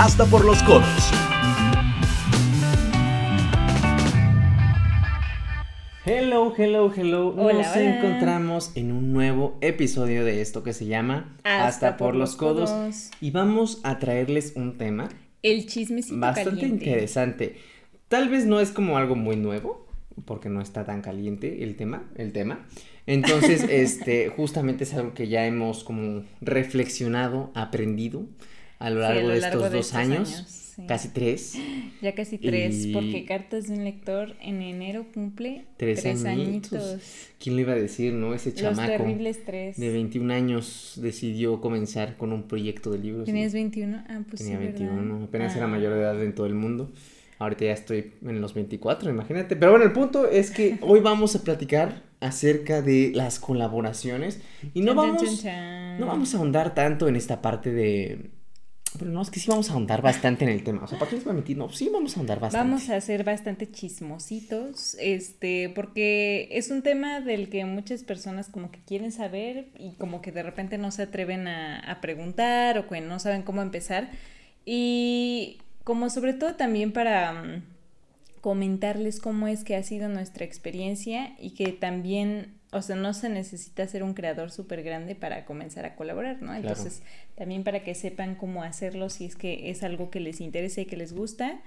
hasta por los codos. Hello, hello, hello. Hola, Nos hola. encontramos en un nuevo episodio de esto que se llama Hasta, por, los codos. Y vamos a traerles un tema El chismecito bastante caliente. interesante. Tal vez no es como algo muy nuevo, porque no está tan caliente el tema, el tema. Entonces, este, justamente es algo que ya hemos como reflexionado, aprendido a lo Sí, a largo de estos de dos estos años, años, sí. casi tres. Ya casi tres, Y- porque Cartas de un Lector en enero cumple Tres tres, añitos. añitos. ¿Quién lo iba a decir, no? Ese Los chamaco terribles tres. de 21 años decidió comenzar con un proyecto de libros. ¿Tenías 21? Ah, pues Tenía sí, ¿verdad? 21, apenas era Ah. mayor de edad en todo el mundo. Ahorita ya estoy en los 24, imagínate. Pero bueno, el punto es que hoy vamos a platicar acerca de las colaboraciones y no chan, vamos, chan, chan. no vamos a ahondar tanto en esta parte de... Pero no, es que sí vamos a ahondar bastante en el tema. O sea, ¿para qué les voy a mentir? No, sí vamos a ahondar bastante. Vamos a ser bastante chismositos, este, porque es un tema del que muchas personas como que quieren saber y como que de repente no se atreven a, a preguntar o que no saben cómo empezar. Y como sobre todo también para mm, comentarles cómo es que ha sido nuestra experiencia y que también, o sea, no se necesita ser un creador súper grande para comenzar a colaborar, ¿no? Entonces, también para que sepan cómo hacerlo si es que es algo que les interesa y que les gusta.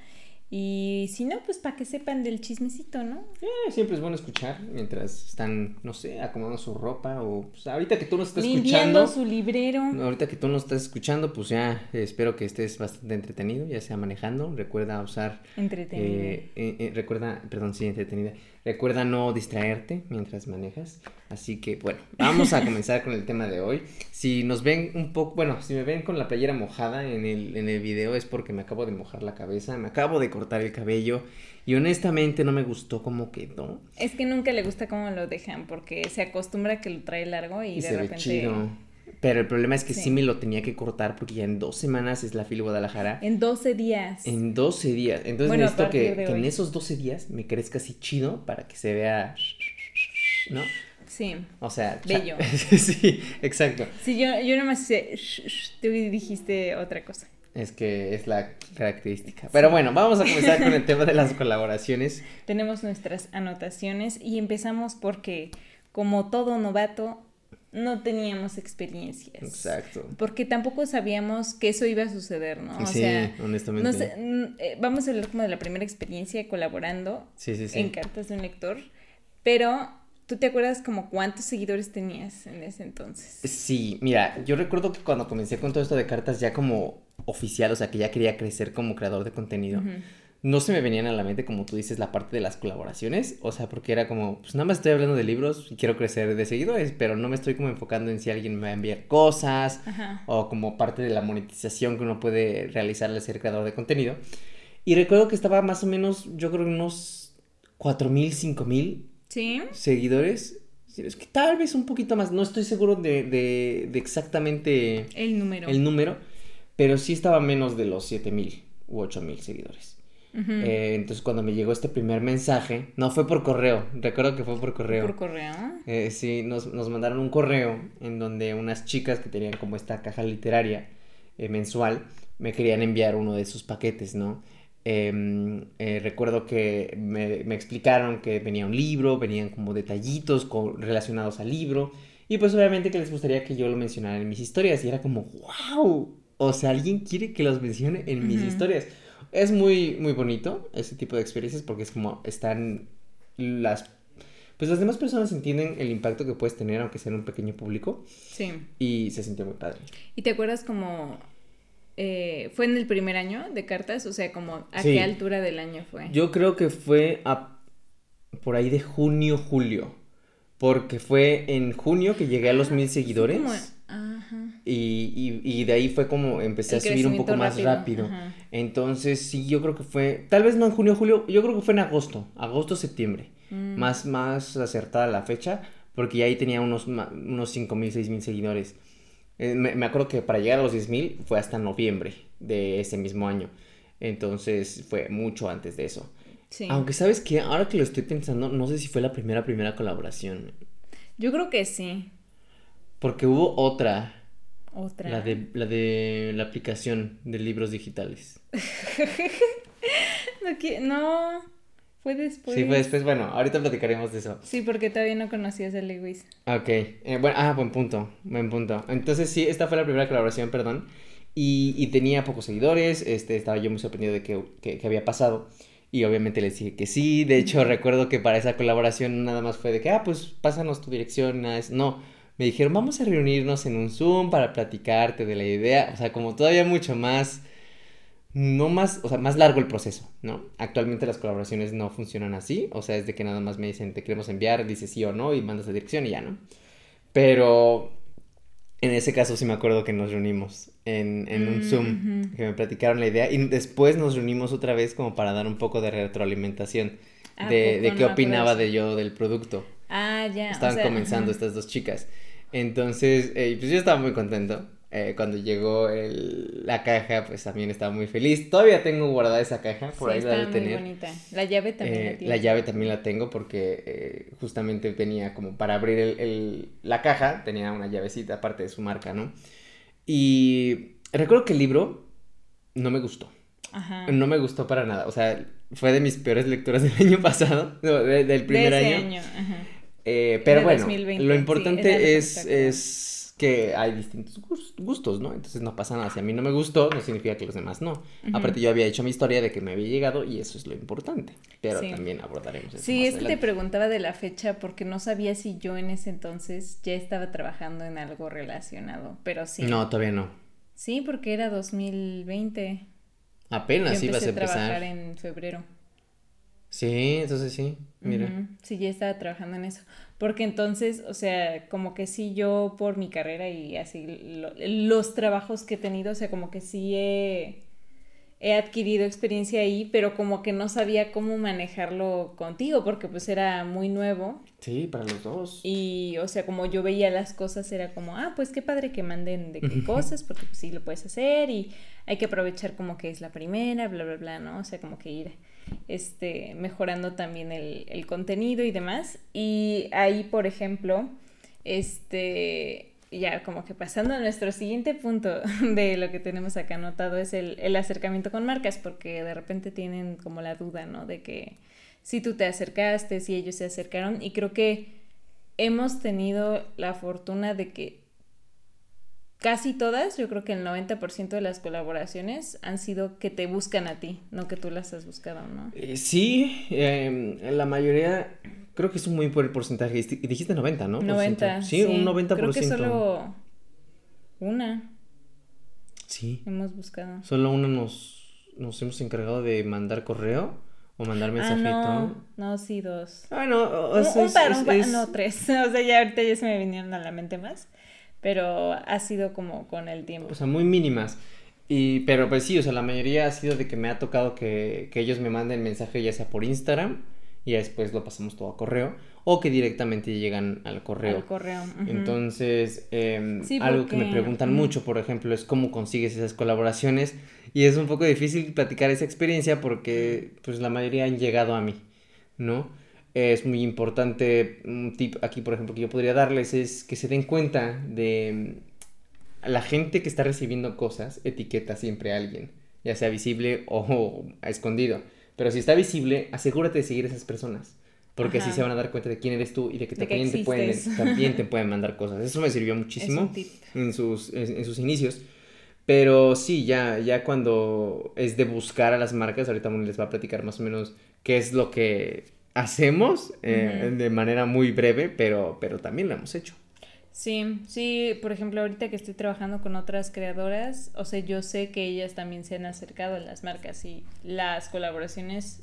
Y si no, pues para que sepan del chismecito, ¿no? Eh, siempre es bueno escuchar mientras están, no sé, acomodando su ropa o pues, ahorita que tú nos estás Limpiando escuchando. su librero. Ahorita que tú nos estás escuchando, pues ya eh, espero que estés bastante entretenido, ya sea manejando. Recuerda usar. Entretenido. eh, eh, eh, recuerda, perdón, sí, entretenida. Recuerda no distraerte mientras manejas. Así que, bueno, vamos a comenzar con el tema de hoy. Si nos ven un poco, bueno, si me ven con la playera mojada en el, en el video es porque me acabo de mojar la cabeza, me acabo de cortar el cabello y honestamente no me gustó cómo quedó. Es que nunca le gusta cómo lo dejan porque se acostumbra a que lo trae largo y, Y de se ve repente... chido. Pero el problema es que sí. Sí. me lo tenía que cortar porque ya en dos semanas es la fila Guadalajara. En 12 días. En 12 días. Entonces Bueno, necesito que, en esos 12 días me crezca así chido para que se vea. ¿No? Sí. O sea. Bello. sí, exacto. Sí, yo, yo nomás hice... Tú dijiste otra cosa. Es que es la característica. Pero bueno, vamos a comenzar con el tema de las colaboraciones. Tenemos nuestras anotaciones y empezamos porque, como todo novato, no teníamos experiencias. Exacto. Porque tampoco sabíamos que eso iba a suceder, ¿no? O sí, sea, honestamente. no sé, mm, eh, vamos a hablar como de la primera experiencia colaborando Sí, sí, sí. en cartas de un lector, pero ¿tú te acuerdas como cuántos seguidores tenías en ese entonces? Sí, mira, yo recuerdo que cuando comencé con todo esto de cartas ya como oficial, o sea, que ya quería crecer como creador de contenido. No se me venían a la mente, como tú dices, la parte de las colaboraciones, o sea, porque era como, pues nada más estoy hablando de libros y quiero crecer de seguidores, pero no me estoy como enfocando en si alguien me va a enviar cosas Ajá. o como parte de la monetización que uno puede realizar al ser creador de contenido. Y recuerdo que estaba más o menos, yo creo, unos 4.000, 5.000 ¿Sí? seguidores. Es que tal vez un poquito más, no estoy seguro de, de, de exactamente El número. el número, pero sí estaba menos de los 7000 u 8000 seguidores. Eh, entonces cuando me llegó este primer mensaje, no fue por correo, recuerdo que fue por correo. Por correo. Eh, sí, nos, nos mandaron un correo en donde unas chicas que tenían como esta caja literaria eh, mensual me querían enviar uno de sus paquetes, ¿no? Em, recuerdo que me, me explicaron que venía un libro, venían como detallitos relacionados al libro y pues obviamente que les gustaría que yo lo mencionara en mis historias y era como, wow, o sea, alguien quiere que los mencione en mis historias. Es muy, muy bonito ese tipo de experiencias porque es como están las pues las demás personas entienden el impacto que puedes tener aunque sea en un pequeño público Sí. y se sintió muy padre. ¿Y te acuerdas como... eh, ¿Fue en el primer año de cartas? O sea, como a Sí. qué altura del año fue. Yo creo que fue a por ahí de junio, julio, porque fue en junio que llegué a los mil seguidores Como- Ajá. Y, y- y de ahí fue como empecé El a subir un poco más rápido. Entonces sí, yo creo que fue, tal vez no en junio, julio, yo creo que fue en agosto, agosto, septiembre, Mm. más, más acertada la fecha, porque ya ahí tenía unos, unos 5 mil, 6 mil seguidores. Eh, me, me acuerdo que para llegar a los 10 mil fue hasta noviembre de ese mismo año. Entonces fue mucho antes de eso. Sí. Aunque sabes que ahora que lo estoy pensando, no sé si fue la primera, primera colaboración. Yo creo que sí. Porque hubo otra. Otra. La de, la de la aplicación de libros digitales. no, fue después. Sí, fue después, bueno, ahorita platicaremos de eso. Sí, porque todavía no conocías a Lewis. Ok, eh, bueno, ah, buen punto, buen punto. Entonces sí, esta fue la primera colaboración, perdón, y, y tenía pocos seguidores, este, estaba yo muy sorprendido de que, que, que había pasado, y obviamente les dije que sí, de hecho recuerdo que para esa colaboración nada más fue de que, ah, pues pásanos tu dirección, nada, no, me dijeron, vamos a reunirnos en un Zoom para platicarte de la idea, o sea, como todavía mucho más, no más, o sea, más largo el proceso, ¿no? Actualmente las colaboraciones no funcionan así, o sea, es de que nada más me dicen, te queremos enviar, dices sí o no, y mandas la dirección y ya, ¿no? Pero en ese caso sí me acuerdo que nos reunimos en, en un Zoom, Ujú. que me platicaron la idea, y después nos reunimos otra vez como para dar un poco de retroalimentación ¿A de, de qué opinaba de yo del producto. Ah, ya. o Estaban sea, comenzando ajá. estas dos chicas. Entonces, eh, pues yo estaba muy contento. Eh, cuando llegó el- la caja, pues también estaba muy feliz. Todavía tengo guardada esa caja, por Sí, ahí la de muy tener. bonita. La llave también Eh, la la tiene. llave también la tengo porque eh, justamente tenía como para abrir el, el- la caja, tenía una llavecita aparte de su marca, ¿no? Y recuerdo que el libro no me gustó. Ajá. No me gustó para nada. O sea, fue de mis peores lecturas del año pasado, no, de- del De primer ese año. año, ajá. Eh, pero De bueno, 2020, lo importante es, es que hay distintos gus- gustos, ¿no? Entonces no pasa nada. Si a mí no me gustó, no significa que los demás no. Aparte, yo había hecho mi historia de que me había llegado y eso es lo importante. Pero Sí. también abordaremos eso Sí, es que te preguntaba de la fecha porque no sabía si yo en ese entonces ya estaba trabajando en algo relacionado, pero sí. No, todavía no. Sí, porque era 2020. Apenas ibas a a trabajar empezar. en febrero. Sí, entonces sí. Mira. Ujú, Sí, ya estaba trabajando en eso. Porque entonces, o sea, como que sí yo por mi carrera y así lo- los trabajos que he tenido, o sea, como que sí he, he adquirido experiencia ahí, pero como que no sabía cómo manejarlo contigo, porque pues era muy nuevo. Sí, para los dos. Y, o sea, como yo veía las cosas, era como, ah, pues qué padre que manden de qué cosas, porque pues sí lo puedes hacer y hay que aprovechar como que es la primera, bla, bla, bla, ¿no? O sea, como que ir este, mejorando también el, el contenido y demás. Y ahí, por ejemplo, este, ya como que pasando a nuestro siguiente punto de lo que tenemos acá anotado es el, el acercamiento con marcas, porque de repente tienen como la duda, ¿no? De que si tú te acercaste, si ellos se acercaron, y creo que hemos tenido la fortuna de que casi todas, yo creo que el 90% de las colaboraciones han sido que te buscan a ti, no que tú las has buscado, ¿no? Eh, sí, em, la mayoría, creo que es un muy buen porcentaje. Dijiste 90, ¿no? por 90. ciento. Sí, un 90%. Creo que solo una Sí. hemos buscado. Solo uno nos, nos hemos encargado de mandar correo o mandar Ah, mensajito. no, no, sí, dos. Ah, no, o- sea, un es- par, es- un par, es- no, tres. O sea, ya ahorita ya se me vinieron a la mente más, pero ha sido como con el tiempo. O sea, muy mínimas. Y, pero pues sí, o sea, la mayoría ha sido de que me ha tocado que, que ellos me manden mensaje ya sea por Instagram y después lo pasamos todo a correo o que directamente llegan al correo. Al correo. ujú. Entonces, em, Sí, algo que me porque- preguntan ujú. mucho, por ejemplo, es cómo consigues esas colaboraciones. Y es un poco difícil platicar esa experiencia porque, pues, la mayoría han llegado a mí, ¿no? Es muy importante, un tip aquí, por ejemplo, que yo podría darles es que se den cuenta de mm, la gente que está recibiendo cosas, etiqueta siempre a alguien, ya sea visible o a escondido. Pero si está visible, asegúrate de seguir a esas personas. Porque así Ajá. se van a dar cuenta de quién eres tú y de que De que también, te pueden, también te pueden mandar cosas. Eso me sirvió muchísimo en sus, en, en sus inicios. Pero sí, ya, ya cuando es de buscar a las marcas, ahorita les va a platicar más o menos qué es lo que hacemos eh, de manera muy breve, pero, pero también lo hemos hecho. Sí, sí, por ejemplo, ahorita que estoy trabajando con otras creadoras, o sea, yo sé que ellas también se han acercado a las marcas y las colaboraciones,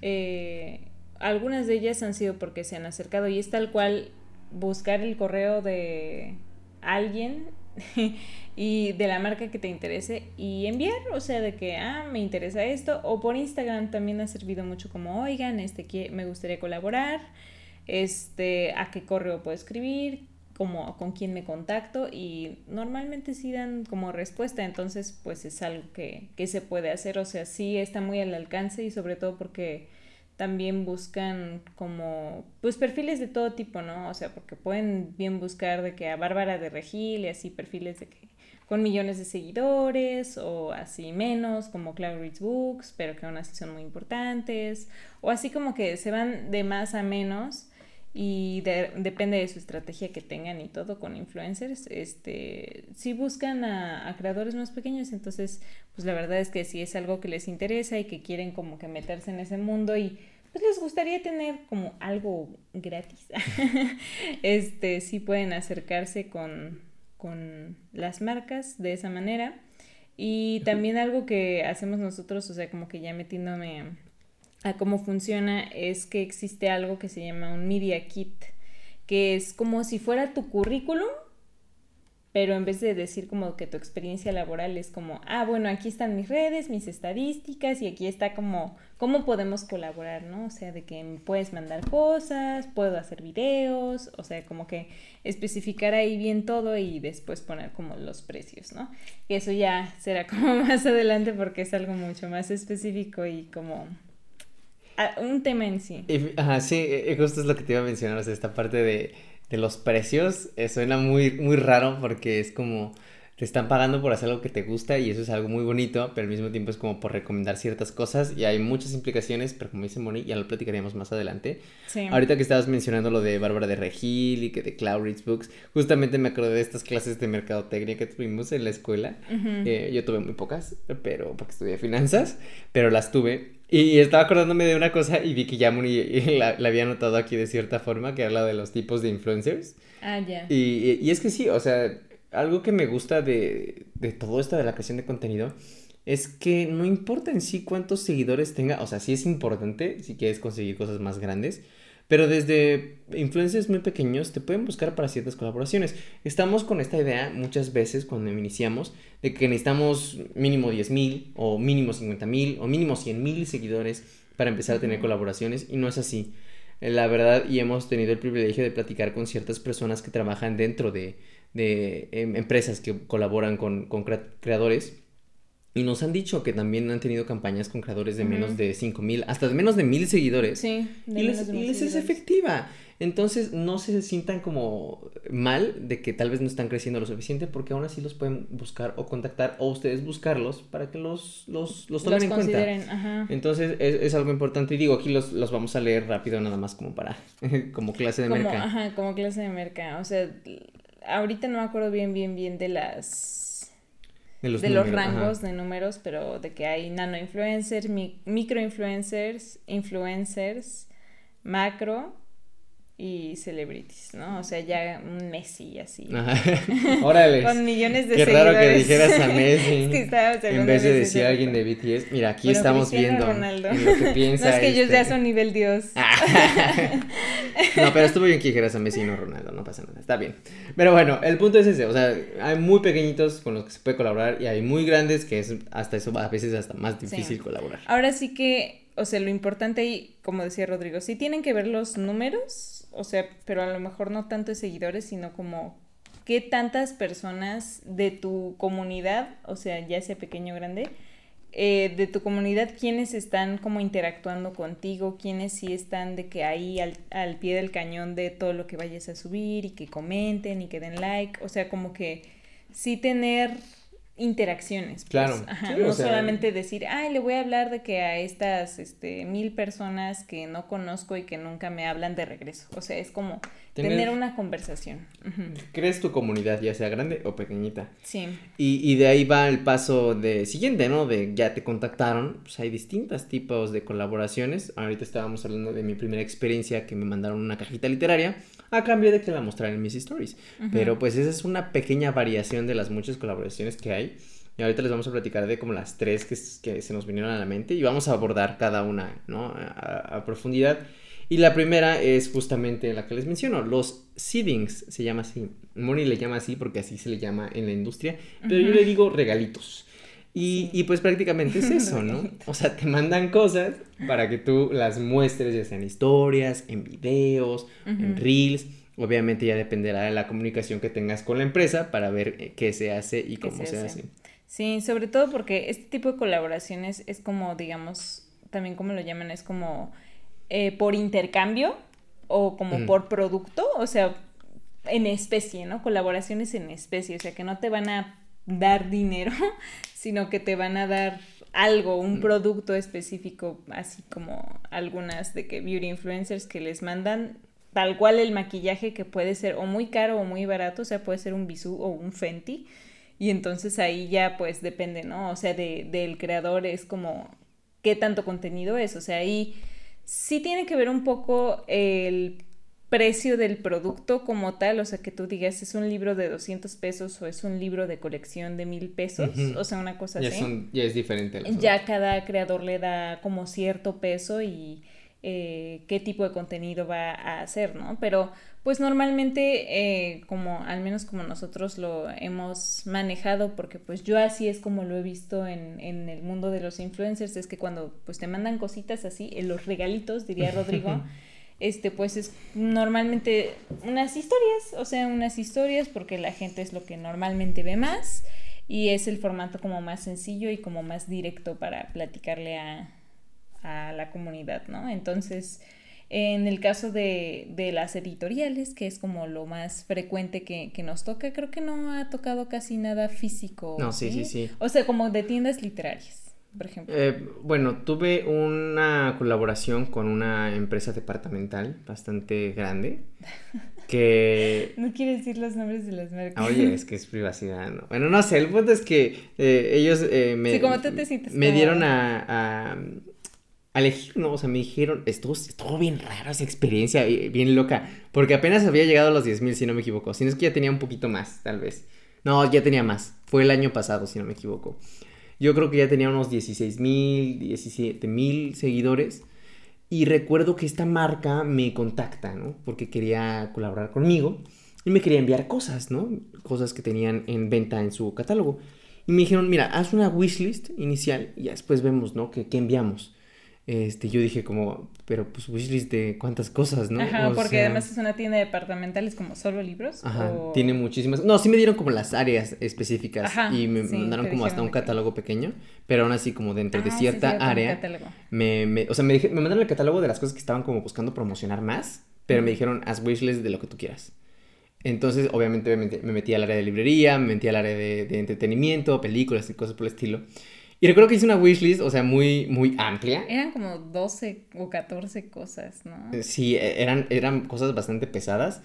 eh, algunas de ellas han sido porque se han acercado y es tal cual buscar el correo de alguien y de la marca que te interese y enviar, o sea, de que, ah, me interesa esto, o por Instagram también ha servido mucho como, oigan, este, qui- me gustaría colaborar, este, a qué correo puedo escribir, como con quién me contacto y normalmente sí dan como respuesta, entonces pues es algo que, que se puede hacer, o sea, sí está muy al alcance y sobre todo porque también buscan como, pues perfiles de todo tipo, ¿no? O sea, porque pueden bien buscar de que a Bárbara de Regil y así perfiles de que con millones de seguidores o así menos, como Cloud Reads Books, pero que aún así son muy importantes, o así como que se van de más a menos y depende de su estrategia que tengan y todo con influencers, este, si buscan a, a, creadores más pequeños, entonces pues la verdad es que si es algo que les interesa y que quieren como que meterse en ese mundo y pues les gustaría tener como algo gratis, este, sí pueden acercarse con, con las marcas de esa manera. Y también algo que hacemos nosotros, o sea, como que ya metiéndome a cómo funciona es que existe algo que se llama un Media Kit, que es como si fuera tu currículum, pero en vez de decir como que tu experiencia laboral es como, ah, bueno, aquí están mis redes, mis estadísticas y aquí está como cómo podemos colaborar, ¿no? O sea, de que me puedes mandar cosas, puedo hacer videos, o sea, como que especificar ahí bien todo y después poner como los precios, ¿no? Eso ya será como más adelante porque es algo mucho más específico y como un tema en sí. ajá, sí, e, e, justo es lo que te iba a mencionar, o sea, esta parte de, de los precios eh, suena muy, muy raro porque es como te están pagando por hacer algo que te gusta y eso es algo muy bonito, pero al mismo tiempo es como por recomendar ciertas cosas y hay muchas implicaciones, pero como dice Moni, ya lo platicaríamos más adelante. Sí. Ahorita que estabas mencionando lo de Bárbara de Regil y que de Cloud Reads Books, justamente me acordé de estas clases de mercadotecnia que tuvimos en la escuela. Eh, yo tuve muy pocas, pero porque estudié finanzas, pero las tuve y estaba acordándome de una cosa y vi que ya Moni la, la, había notado aquí de cierta forma, que era la de los tipos de influencers. Ah, ya. Y, y, es que sí, o sea, algo que me gusta de, de todo esto de la creación de contenido es que no importa en sí cuántos seguidores tenga, o sea, sí es importante si quieres conseguir cosas más grandes, pero desde influencers muy pequeños te pueden buscar para ciertas colaboraciones. Estamos con esta idea muchas veces cuando iniciamos de que necesitamos mínimo 10 mil o mínimo 50 mil o mínimo 100 mil seguidores para empezar a tener colaboraciones y no es así. La verdad, y hemos tenido el privilegio de platicar con ciertas personas que trabajan dentro de, de em, empresas que colaboran con, con creadores y nos han dicho que también han tenido campañas con creadores de menos de 5 mil, hasta de menos de mil seguidores. Sí, y les, es efectiva. Entonces no se sientan como mal de que tal vez no están creciendo lo suficiente porque aún así los pueden buscar o contactar o ustedes buscarlos para que los, los, los tomen en cuenta. Ajá. Entonces es, es, algo importante y digo, aquí los, los vamos a leer rápido nada más como para, como clase de mercado. Ajá, como clase de mercado. O sea, ahorita no me acuerdo bien, bien, bien de las de los, rangos de números, pero de que hay nano influencers, micro influencers, influencers, macro y celebrities, ¿no? O sea, ya Messi así. Órale. Con millones de Qué seguidores. raro que dijeras a Messi. en vez de decir a alguien de BTS. Mira, aquí estamos viendo Ronaldo. lo que piensa. No es que ellos ya este. son nivel Dios. no, pero estuvo bien que dijeras a Messi y no Ronaldo, no pasa nada, está bien. Pero bueno, el punto es ese, o sea, hay muy pequeñitos con los que se puede colaborar y hay muy grandes que es hasta eso a veces hasta más difícil colaborar. Ahora sí que, o sea, lo importante ahí, como decía Rodrigo, sí tienen que ver los números o sea, pero a lo mejor no tanto de seguidores, sino como qué tantas personas de tu comunidad, o sea, ya sea pequeño o grande, eh, de tu comunidad, quiénes están como interactuando contigo, quiénes sí están de que ahí al, al, pie del cañón de todo lo que vayas a subir y que comenten y que den like, o sea, como que sí tener interacciones. Pues. Claro. no solamente decir, ay, le voy a hablar de que a estas este, mil personas que no conozco y que nunca me hablan de regreso. O sea, es como tener, una conversación. Crees tu comunidad, ya sea grande o pequeñita. Sí. Y, y, de ahí va el paso de siguiente, ¿no? De ya te contactaron. Pues hay distintos tipos de colaboraciones. Ahorita estábamos hablando de mi primera experiencia que me mandaron una cajita literaria a cambio de que la mostrara en mis stories. Pero pues esa es una pequeña variación de las muchas colaboraciones que hay. Y ahorita les vamos a platicar de como las tres que, que se nos vinieron a la mente y vamos a abordar cada una, ¿no? A, profundidad. Y la primera es justamente la que les menciono, los seedings, se llama así. Moni le llama así porque así se le llama en la industria, pero yo le digo regalitos. Y, y, pues prácticamente es eso, ¿no? O sea, te mandan cosas para que tú las muestres, ya sean historias, en videos, en reels. Obviamente ya dependerá de la comunicación que tengas con la empresa para ver eh, qué se hace y cómo se, hace? Sí, sobre todo porque este tipo de colaboraciones es como, digamos, también como lo llaman, es como eh, por intercambio o como Mm. por producto, o sea, en especie, ¿no? Colaboraciones en especie, o sea, que no te van a dar dinero, sino que te van a dar algo, un Mm. producto específico, así como algunas de que beauty influencers que les mandan tal cual el maquillaje que puede ser o muy caro o muy barato, o sea, puede ser un Bisú o un Fenty. Y entonces ahí ya pues depende, ¿no? O sea, de, del creador es como qué tanto contenido es. O sea, ahí sí tiene que ver un poco el precio del producto como tal, o sea, que tú digas es un libro de 200 pesos o es un libro de colección de mil pesos, o sea, una cosa Ya, así. son- ya es diferente. Ya cada creador le da como cierto peso y eh, qué tipo de contenido va a hacer, ¿no? Pero pues normalmente, eh, como al menos como nosotros lo hemos manejado, porque pues yo así es como lo he visto en, en el mundo de los influencers, es que cuando pues te mandan cositas así, en los regalitos, diría Rodrigo, este pues es normalmente unas historias, o sea, unas historias porque la gente es lo que normalmente ve más y es el formato como más sencillo y como más directo para platicarle a, a la comunidad, ¿no? Entonces, en el caso de, de las editoriales, que es como lo más frecuente que, que nos toca, creo que no ha tocado casi nada físico. No, sí, sí, sí. O sea, como de tiendas literarias, por ejemplo. Eh, bueno, tuve una colaboración con una empresa departamental bastante grande que... No quiere decir los nombres de las marcas. Ah, Oye, es que es privacidad, ¿no? Bueno, no sé, el punto es que eh, ellos eh, me, Sí, como tú te sientes me dieron a, a, a elegir, ¿no? O sea, me dijeron, estuvo, estuvo bien raro esa experiencia, eh, bien loca, porque apenas había llegado a los 10.000, si no me equivoco, si no es que ya tenía un poquito más, tal vez. No, ya tenía más, fue el año pasado, si no me equivoco. Yo creo que ya tenía unos 16.000, 17.000 seguidores. Y recuerdo que esta marca me contacta, ¿no? Porque quería colaborar conmigo y me quería enviar cosas, ¿no? Cosas que tenían en venta en su catálogo. Y me dijeron, mira, haz una wishlist inicial y después vemos, ¿no? ¿Qué, qué enviamos? Este, yo dije como, pero pues wishlist de cuántas cosas, ¿no? Ajá, O porque sea, además es una tienda departamental, es como solo libros. Ajá, o- tiene muchísimas. No, sí me dieron como las áreas específicas Ajá, y me sí, mandaron como hasta un que- catálogo pequeño, pero aún así como dentro de Ah, sí, cierta cierto, un área. Me, me- o sea, me, dije- me mandaron el catálogo de las cosas que estaban como buscando promocionar más, pero me dijeron, haz wishlist de lo que tú quieras. Entonces, obviamente, me metí, me metí al área de librería, me metí al área de, de entretenimiento, películas y cosas por el estilo. Y recuerdo que hice una wishlist, o sea, muy, muy amplia. Eran como 12 o 14 cosas, ¿no? Eh, Sí, e- eran, eran cosas bastante pesadas.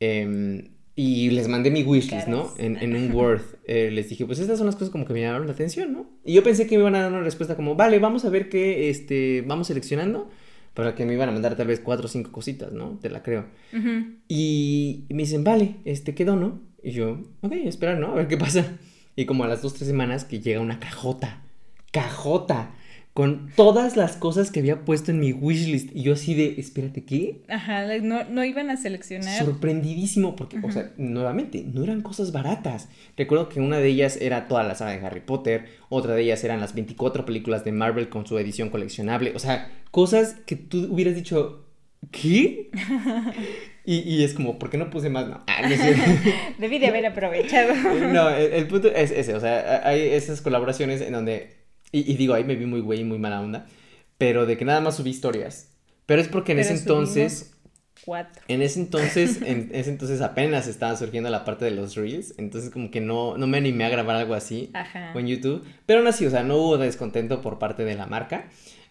em, y les mandé mi wishlist, ¿no? En, en un Word. Eh, les dije, pues estas son las cosas como que me llamaron la atención, ¿no? Y yo pensé que me iban a dar una respuesta como, vale, vamos a ver qué, este, vamos seleccionando. Para que me iban a mandar tal vez cuatro o cinco cositas, ¿no? Te la creo. Ujú. Y me dicen, vale, este quedó, ¿no? Y yo, ok, esperar, ¿no? A ver qué pasa. Y como a las dos, tres semanas que llega una cajota, cajota, con todas las cosas que había puesto en mi wishlist. Y yo así de, espérate, ¿qué? Ajá, no, no iban a seleccionar. Sorprendidísimo, porque, o sea, nuevamente, no eran cosas baratas. Recuerdo que una de ellas era toda la saga de Harry Potter, otra de ellas eran las 24 películas de Marvel con su edición coleccionable. O sea, cosas que tú hubieras dicho, ¿qué? Y, y es como, ¿por qué no puse más? No, Ah, no. Debí de haber aprovechado. No, el, el punto es ese, o sea, hay esas colaboraciones en donde, y, y digo, ahí me vi muy güey muy mala onda, pero de que nada más subí historias. Pero es porque en Pero ese entonces, Cuatro. en ese entonces, en ese entonces apenas estaba surgiendo la parte de los reels, entonces como que no, no me animé a grabar algo así Ajá. en YouTube, pero aún así, o sea, no hubo descontento por parte de la marca.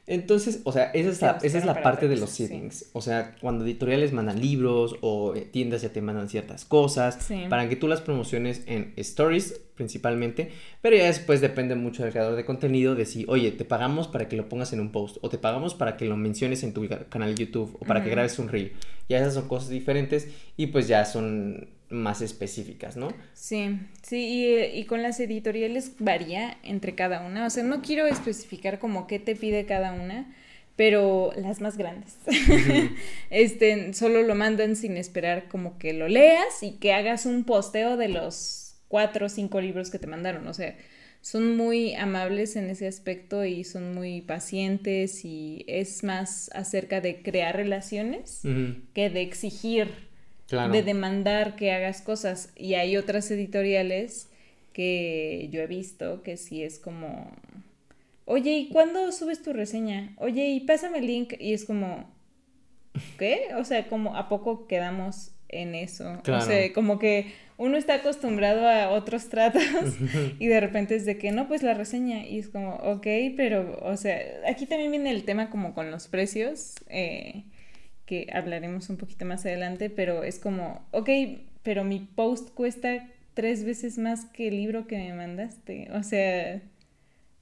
Entonces, o sea, esa es la, buscaron esa es la parte de los sí. settings. O sea, cuando editoriales mandan libros o eh, tiendas ya te mandan ciertas cosas Sí. para que tú las promociones en stories principalmente, pero ya después depende mucho del creador de contenido de si, oye, te pagamos para que lo pongas en un post o te pagamos para que lo menciones en tu canal de YouTube o para que grabes un reel. Ya esas son cosas diferentes y pues ya son más específicas, ¿no? Sí, sí, y, y con las editoriales varía entre cada una. O sea, no quiero especificar como qué te pide cada una, pero las más grandes. este, solo lo mandan sin esperar como que lo leas y que hagas un posteo de los cuatro o cinco libros que te mandaron. O sea, son muy amables en ese aspecto y son muy pacientes y es más acerca de crear relaciones que de exigir Claro. de demandar que hagas cosas. Y hay otras editoriales que yo he visto que sí es como, oye, ¿y cuándo subes tu reseña? Oye, y pásame el link. Y es como, ¿qué? O sea, como a poco quedamos en eso. O sea, como que uno está acostumbrado a otros tratos y de repente es de que no, pues la reseña y es como, ok, pero, o sea, aquí también viene el tema como con los precios, eh, que hablaremos un poquito más adelante, pero es como, ok, pero mi post cuesta tres veces más que el libro que me mandaste. O sea,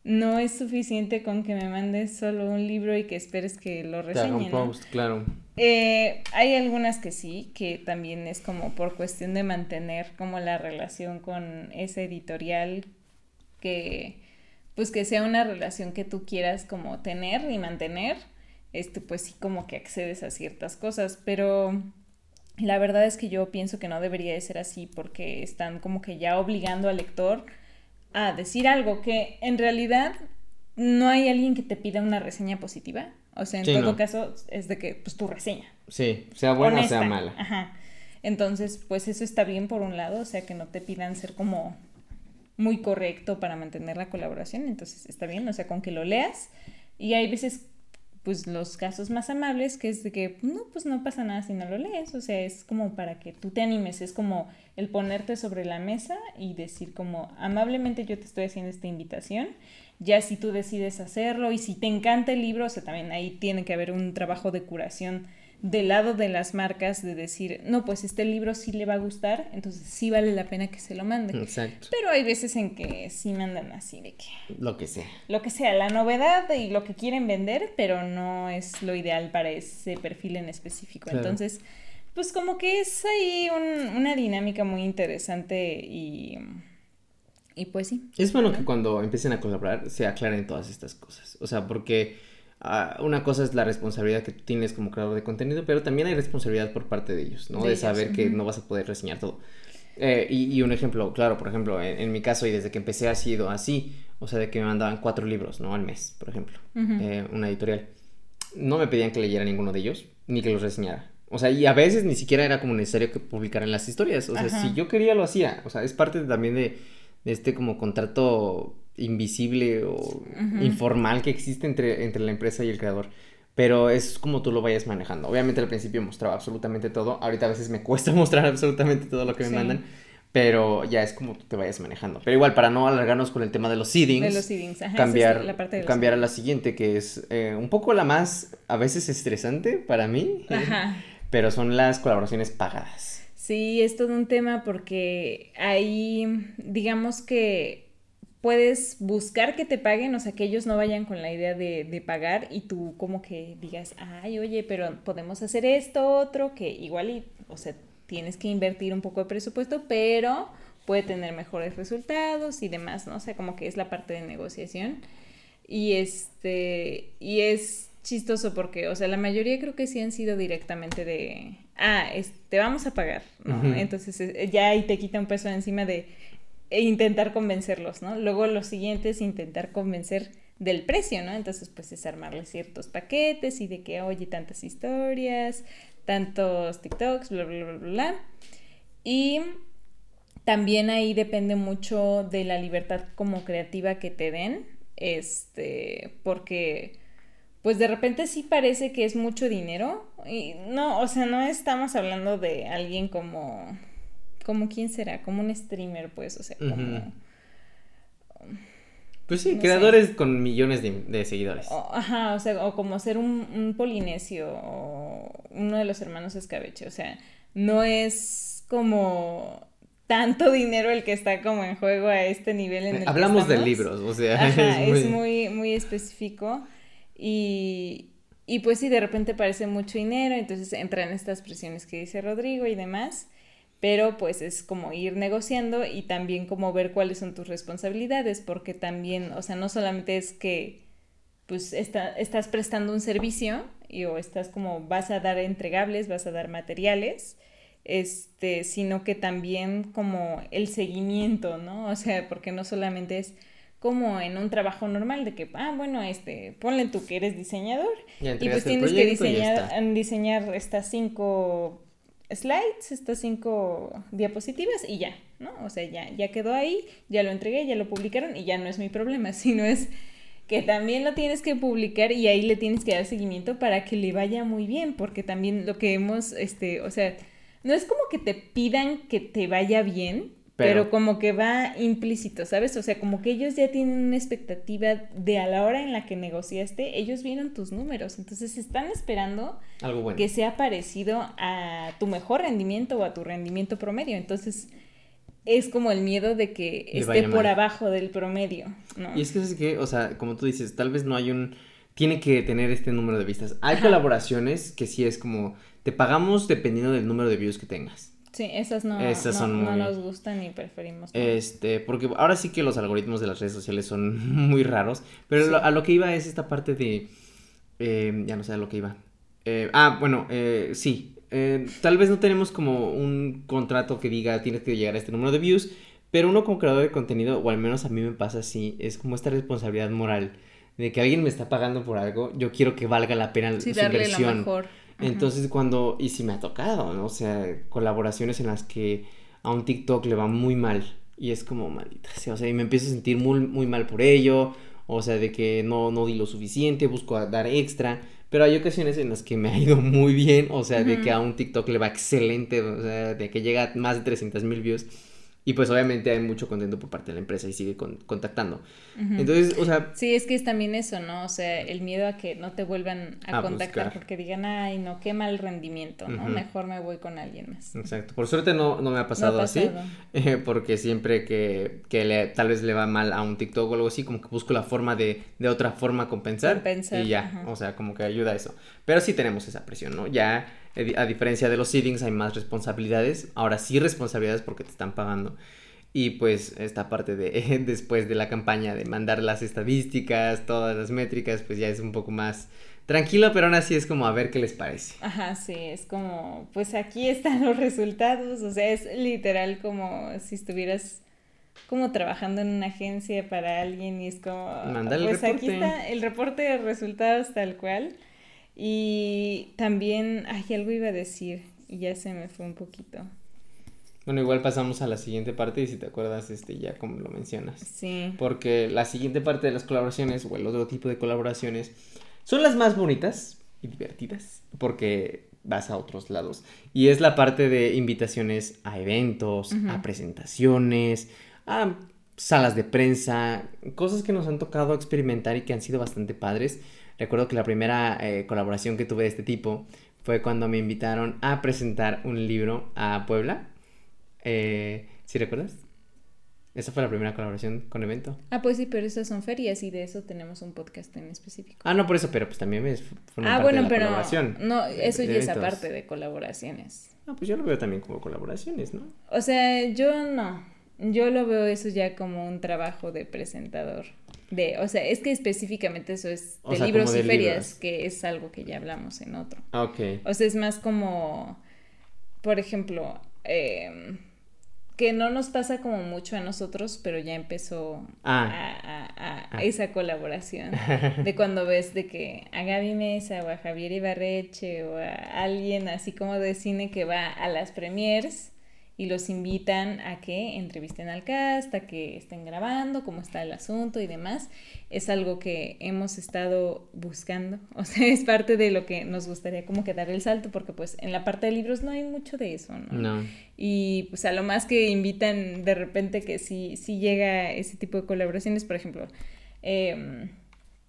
no es suficiente con que me mandes solo un libro y que esperes que lo reseñe. un post, claro. Eh, hay algunas que sí, que también es como por cuestión de mantener como la relación con ese editorial que pues que sea una relación que tú quieras como tener y mantener, este pues sí como que accedes a ciertas cosas, pero la verdad es que yo pienso que no debería de ser así porque están como que ya obligando al lector a decir algo que en realidad no hay alguien que te pida una reseña positiva. O sea, en todo caso es de que pues tu reseña. Sí, sea buena o sea mala. Ajá. Entonces, pues eso está bien por un lado, o sea, que no te pidan ser como muy correcto para mantener la colaboración, entonces está bien, o sea, con que lo leas. Y hay veces pues los casos más amables, que es de que no, pues no pasa nada si no lo lees, o sea, es como para que tú te animes, es como el ponerte sobre la mesa y decir como amablemente yo te estoy haciendo esta invitación, ya si tú decides hacerlo y si te encanta el libro, o sea, también ahí tiene que haber un trabajo de curación del lado de las marcas de decir, no, pues este libro sí le va a gustar, entonces sí vale la pena que se lo mande. Exacto. Pero hay veces en que sí mandan así de que... Lo que sea. Lo que sea, la novedad y lo que quieren vender, pero no es lo ideal para ese perfil en específico. Entonces, pues como que es ahí una dinámica muy interesante y... Y pues sí. Es bueno que cuando empiecen a colaborar se aclaren todas estas cosas. O sea, porque Ah, una cosa es la responsabilidad que tú tienes como creador de contenido, pero también hay responsabilidad por parte de ellos, ¿no? De, saber que no vas a poder reseñar todo. Eh, y, un ejemplo, claro, por ejemplo, en, mi caso y desde que empecé ha sido así, o sea, de que me mandaban cuatro libros, ¿no? Al mes, por ejemplo, eh, una editorial. No me pedían que leyera ninguno de ellos, ni que los reseñara. O sea, y a veces ni siquiera era como necesario que publicaran las historias. O sea, si yo quería lo hacía. O sea, es parte también de, de este como contrato invisible o informal que existe entre, entre la empresa y el creador. Pero es como tú lo vayas manejando. Obviamente al principio mostraba absolutamente todo. Ahorita a veces me cuesta mostrar absolutamente todo lo que me mandan. Pero ya es como tú te vayas manejando. Pero igual, para no alargarnos con el tema de los seedings, los seedings. cambiar, la parte cambiar a la siguiente, que es eh, un poco la más, a veces estresante para mí, pero son las colaboraciones pagadas. Sí, es todo un tema porque ahí, digamos que puedes buscar que te paguen, o sea, que ellos no vayan con la idea de, pagar y tú como que digas, ay, oye, pero podemos hacer esto, otro, que igual, y, o sea, tienes que invertir un poco de presupuesto, pero puede tener mejores resultados y demás, ¿no? O sea, como que es la parte de negociación. Y este, y es chistoso porque, o sea, la mayoría creo que sí han sido directamente de, ah, te vamos a pagar, ¿no? Entonces eh, ya ahí te quita un peso encima de, e intentar convencerlos, ¿no? Luego lo siguiente es intentar convencer del precio, ¿no? Entonces, pues es armarle ciertos paquetes y de que, oye, tantas historias, tantos TikToks, bla, bla, bla, bla. Y también ahí depende mucho de la libertad como creativa que te den, este, porque pues de repente sí parece que es mucho dinero y no, o sea, no estamos hablando de alguien como como quién será, como un streamer, pues, o sea, como... Pues sí, creadores con millones de, seguidores. ajá, o sea, o como ser un, polinesio o uno de los hermanos escabeche, o sea, no es como tanto dinero el que está como en juego a este nivel en el Hablamos de libros, o sea, es, muy... muy, específico y, y pues sí, de repente parece mucho dinero, entonces entran estas presiones que dice Rodrigo y demás pero pues es como ir negociando y también como ver cuáles son tus responsabilidades, porque también, o sea, no solamente es que pues estás prestando un servicio y, o estás como vas a dar entregables, vas a dar materiales, este, sino que también como el seguimiento, ¿no? O sea, porque no solamente es como en un trabajo normal de que, ah, bueno, este, ponle tú que eres diseñador y pues tienes que diseñar, diseñar estas cinco slides, estas cinco diapositivas y ya, ¿no? O sea, ya, ya quedó ahí, ya lo entregué, ya lo publicaron y ya no es mi problema, sino es que también lo tienes que publicar y ahí le tienes que dar seguimiento para que le vaya muy bien, porque también lo que hemos, este, o sea, no es como que te pidan que te vaya bien, pero, como que va implícito, ¿sabes? O sea, como que ellos ya tienen una expectativa de a la hora en la que negociaste, ellos vieron tus números, entonces están esperando Algo que sea parecido a tu mejor rendimiento o a tu rendimiento promedio. Entonces, es como el miedo de que esté por abajo del promedio, ¿no? Y es que es que, o sea, como tú dices, tal vez no hay un tiene que tener este número de vistas. Hay colaboraciones que sí es como te pagamos dependiendo del número de views que tengas. Sí, esas no, no, nos gustan ni preferimos. Este, porque ahora sí que los algoritmos de las redes sociales son muy raros, pero a lo que iba es esta parte de... Eh, ya no sé a lo que iba. Eh, ah, bueno, eh, sí. tal vez no tenemos como un contrato que diga tienes que llegar a este número de views, pero uno como creador de contenido, o al menos a mí me pasa así, es como esta responsabilidad moral de que alguien me está pagando por algo, yo quiero que valga la pena sí, su darle inversión. mejor. Entonces cuando, y si me ha tocado, ¿no? O sea, colaboraciones en las que a un TikTok le va muy mal y es como maldita o sea, y me empiezo a sentir muy, muy mal por ello, o sea, de que no, no di lo suficiente, busco dar extra, pero hay ocasiones en las que me ha ido muy bien, o sea, de que a un TikTok le va excelente, o sea, de que llega a más de 300 mil views y pues obviamente hay mucho contento por parte de la empresa y sigue contactando. Entonces, o sea... Sí, es que es también eso, ¿no? O sea, el miedo a que no te vuelvan a, contactar porque digan, ay, no, qué mal rendimiento, ¿no? Mejor me voy con alguien más. Exacto. Por suerte no, no me ha pasado, así, eh, porque siempre que, que le, tal vez le va mal a un TikTok o algo así, como que busco la forma de, de otra forma compensar. Compensar. Y ya, o sea, como que ayuda a eso. Pero sí tenemos esa presión, ¿no? Ya a diferencia de los seedings hay más responsabilidades, ahora sí responsabilidades porque te están pagando. Y pues esta parte de después de la campaña de mandar las estadísticas, todas las métricas, pues ya es un poco más tranquilo, pero aún así es como a ver qué les parece. Ajá, sí, es como, pues aquí están los resultados, o sea, es literal como si estuvieras como trabajando en una agencia para alguien y es como, pues aquí está el reporte de resultados tal cual. Y también, ay, algo iba a decir y ya se me fue un poquito. Bueno, igual pasamos a la siguiente parte y si te acuerdas, este, ya como lo mencionas. Sí. Porque la siguiente parte de las colaboraciones o el otro tipo de colaboraciones son las más bonitas y divertidas porque vas a otros lados. Y es la parte de invitaciones a eventos, a presentaciones, a salas de prensa, cosas que nos han tocado experimentar y que han sido bastante padres. Recuerdo que la primera eh, colaboración que tuve de este tipo fue cuando me invitaron a presentar un libro a Puebla. Eh, ¿Sí recuerdas? Esa fue la primera colaboración con evento. Ah, pues sí, pero esas son ferias y de eso tenemos un podcast en específico. Ah, no, por eso, pero pues también es una ah, bueno, pero No, eso ya es aparte de colaboraciones. Ah, pues yo lo veo también como colaboraciones, ¿no? O sea, yo no. Yo lo veo eso ya como un trabajo de presentador. De, o sea, es que específicamente eso es de libros y ferias, que es algo que ya hablamos en otro. Ah, ok. O sea, es más como, por ejemplo, em, que no nos pasa como mucho a nosotros, pero ya empezó ah. a, ah. esa colaboración. de cuando ves de que a Gaby Mesa o a Javier Ibarreche o a alguien así como de cine que va a las premiers y los invitan a que entrevisten al cast, a que estén grabando, cómo está el asunto y demás. Es algo que hemos estado buscando, o sea, es parte de lo que nos gustaría como que dar el salto, porque pues en la parte de libros no hay mucho de eso, ¿no? No. Y pues a lo más que invitan de repente que sí, sí llega ese tipo de colaboraciones, por ejemplo, em,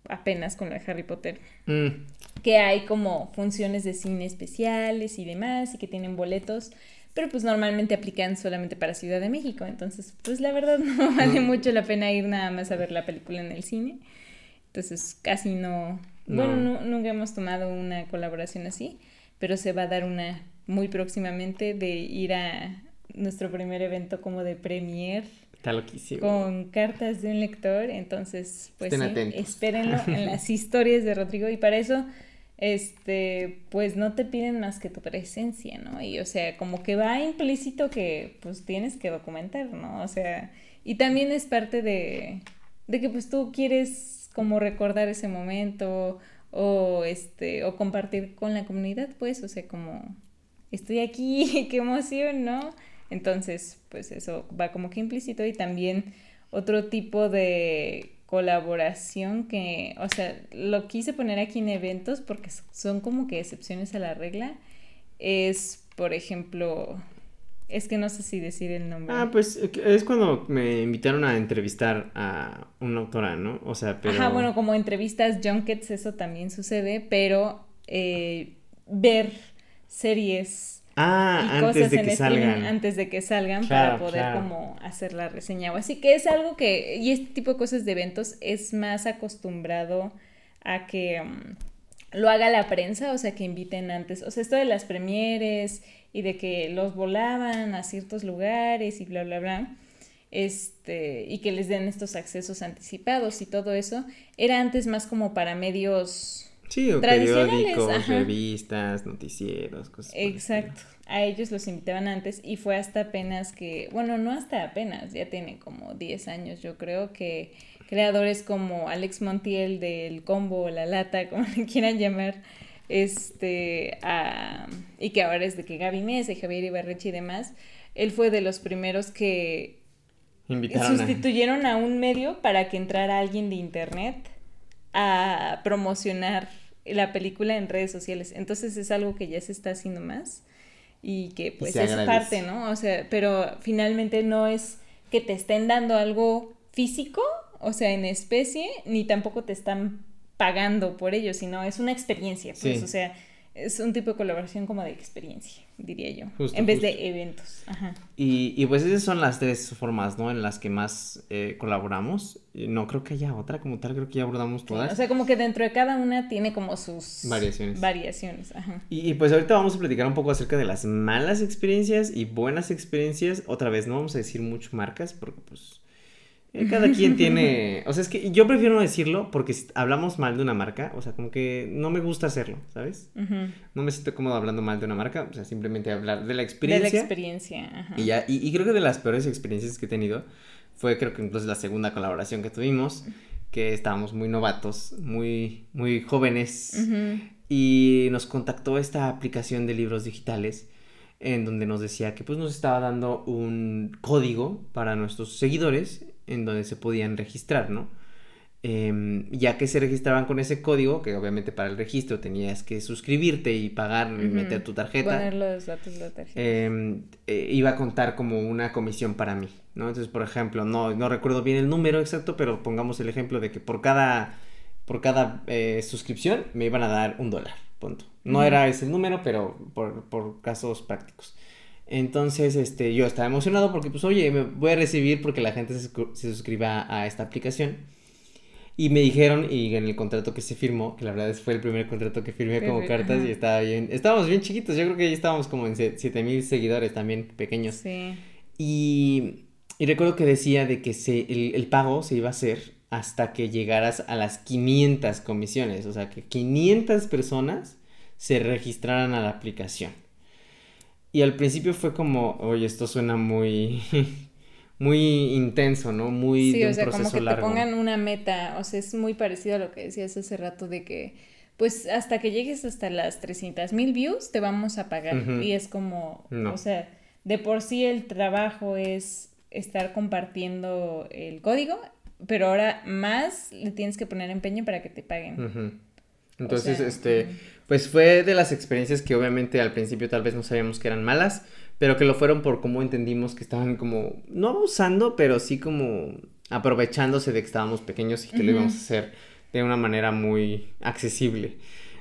apenas con la de Harry Potter. Mm. Que hay como funciones de cine especiales y demás, y que tienen boletos pero pues normalmente aplican solamente para Ciudad de México, entonces pues la verdad no vale mucho la pena ir nada más a ver la película en el cine, entonces casi no, bueno, nunca hemos tomado una colaboración así, pero se va a dar una muy próximamente de ir a nuestro primer evento como de premier. Está loquísimo. Con cartas de un lector, entonces pues sí, espérenlo en las historias de Rodrigo. Y para eso este, pues no te piden más que tu presencia, ¿no? Y o sea, como que va implícito que pues tienes que documentar, ¿no? O sea, y también es parte de, de que pues tú quieres como recordar ese momento o este, o compartir con la comunidad, pues, o sea, como estoy aquí, qué emoción, ¿no? Entonces, pues eso va como que implícito y también otro tipo de colaboración que, o sea, lo quise poner aquí en eventos porque son como que excepciones a la regla. Es, por ejemplo, es que no sé si decir el nombre. Ah, pues eh, es cuando me invitaron a entrevistar a una autora, ¿no? O sea, pero... Ajá, bueno, como entrevistas junkets, eso también sucede, pero eh, ver series Ah, antes de que salgan. Antes de que salgan para poder como hacer la reseña o así que es algo que, y este tipo de cosas de eventos es más acostumbrado a que mm, lo haga la prensa, o sea, que inviten antes, o sea, esto de las premieres y de que los volaban a ciertos lugares y bla, bla, bla, este, y que les den estos accesos anticipados y todo eso, era antes más como para medios Sí, o periódicos, revistas, noticieros, cosas. Exacto. A ellos los invitaban antes y fue hasta apenas que, bueno, no hasta apenas, ya tiene como 10 años, yo creo que creadores como Alex Montiel del Combo, La Lata, como le quieran llamar, este, y que ahora es de que Gaby Mesa y Javier Ibarrechi y demás, él fue de los primeros que sustituyeron a un medio para que entrara alguien de internet a promocionar la película en redes sociales. Entonces es algo que ya se está haciendo más y que pues es parte, ¿no? O sea, pero finalmente no es que te estén dando algo físico, o sea, en especie, ni tampoco te están pagando por ello, sino es una experiencia, pues, o sea, es un tipo de colaboración como de experiencia, diría yo, en vez de eventos. Ajá. Y, y, pues esas son las tres formas, ¿no? En las que más eh, colaboramos. No creo que haya otra como tal, creo que ya abordamos todas. o sea, como que dentro de cada una tiene como sus variaciones. Variaciones, ajá. Y, y, pues ahorita vamos a platicar un poco acerca de las malas experiencias y buenas experiencias. Otra vez, no vamos a decir mucho marcas porque pues eh, cada quien tiene, o sea, es que yo prefiero no decirlo porque si hablamos mal de una marca, o sea, como que no me gusta hacerlo, ¿sabes? No me siento cómodo hablando mal de una marca, o sea, simplemente hablar de la experiencia. De la experiencia, ajá. Y ya, y, creo que de las peores experiencias que he tenido fue creo que entonces la segunda colaboración que tuvimos, que estábamos muy novatos, muy, muy jóvenes, y nos contactó esta aplicación de libros digitales en donde nos decía que pues nos estaba dando un código para nuestros seguidores en donde se podían registrar, ¿no? Em, ya que se registraban con ese código, que obviamente para el registro tenías que suscribirte y pagar y meter tu tarjeta. Poner los datos de la tarjeta. Em, eh, iba a contar como una comisión para mí, ¿no? Entonces, por ejemplo, no, no recuerdo bien el número exacto, pero pongamos el ejemplo de que por cada, por cada eh, suscripción me iban a dar un dólar, punto. No era ese el número, pero por, por casos prácticos. Entonces, este, yo estaba emocionado porque, pues, oye, me voy a recibir porque la gente se, suscriba a esta aplicación. Y me dijeron, y en el contrato que se firmó, que la verdad fue el primer contrato que firmé como cartas y estaba bien, estábamos bien chiquitos, yo creo que ya estábamos como en 7 mil seguidores también, pequeños. Sí. Y, y recuerdo que decía de que se, el, el, pago se iba a hacer hasta que llegaras a las 500 comisiones, o sea, que 500 personas se registraran a la aplicación. Y al principio fue como, oye, esto suena muy, muy intenso, ¿no? Muy sí, o sea, como que te pongan una meta, o sea, es muy parecido a lo que decías hace rato de que, pues, hasta que llegues hasta las 300 mil views, te vamos a pagar. Y es como, o sea, de por sí el trabajo es estar compartiendo el código, pero ahora más le tienes que poner empeño para que te paguen. Entonces, este, pues fue de las experiencias que obviamente al principio tal vez no sabíamos que eran malas, pero que lo fueron por cómo entendimos que estaban como, no abusando, pero sí como aprovechándose de que estábamos pequeños y que lo íbamos a hacer de una manera muy accesible.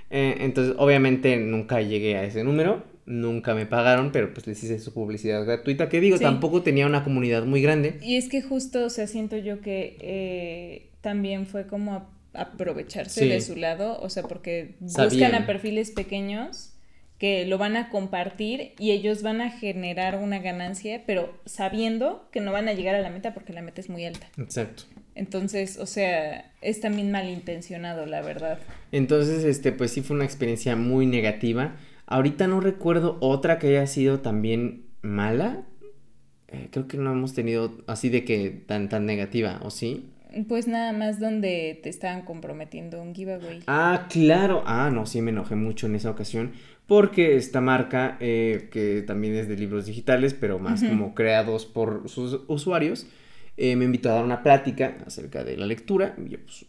Eh, entonces, obviamente nunca llegué a ese número, nunca me pagaron, pero pues les hice su publicidad gratuita, que digo, tampoco tenía una comunidad muy grande. Y es que justo, o sea, siento yo que eh, también fue como aprovecharse de su lado, o sea, porque buscan a perfiles pequeños que lo van a compartir y ellos van a generar una ganancia, pero sabiendo que no van a llegar a la meta porque la meta es muy alta. Exacto. Entonces, o sea, es también malintencionado, la verdad. Entonces, este, pues sí fue una experiencia muy negativa. Ahorita no recuerdo otra que haya sido también mala. Eh, creo que no hemos tenido así de que tan, tan negativa, ¿o sí? Pues nada más donde te estaban comprometiendo un giveaway. Ah, claro. Ah, no, sí me enojé mucho en esa ocasión. Porque esta marca, eh, que también es de libros digitales, pero más como creados por sus usuarios, eh, me invitó a dar una plática acerca de la lectura. Y yo, pues,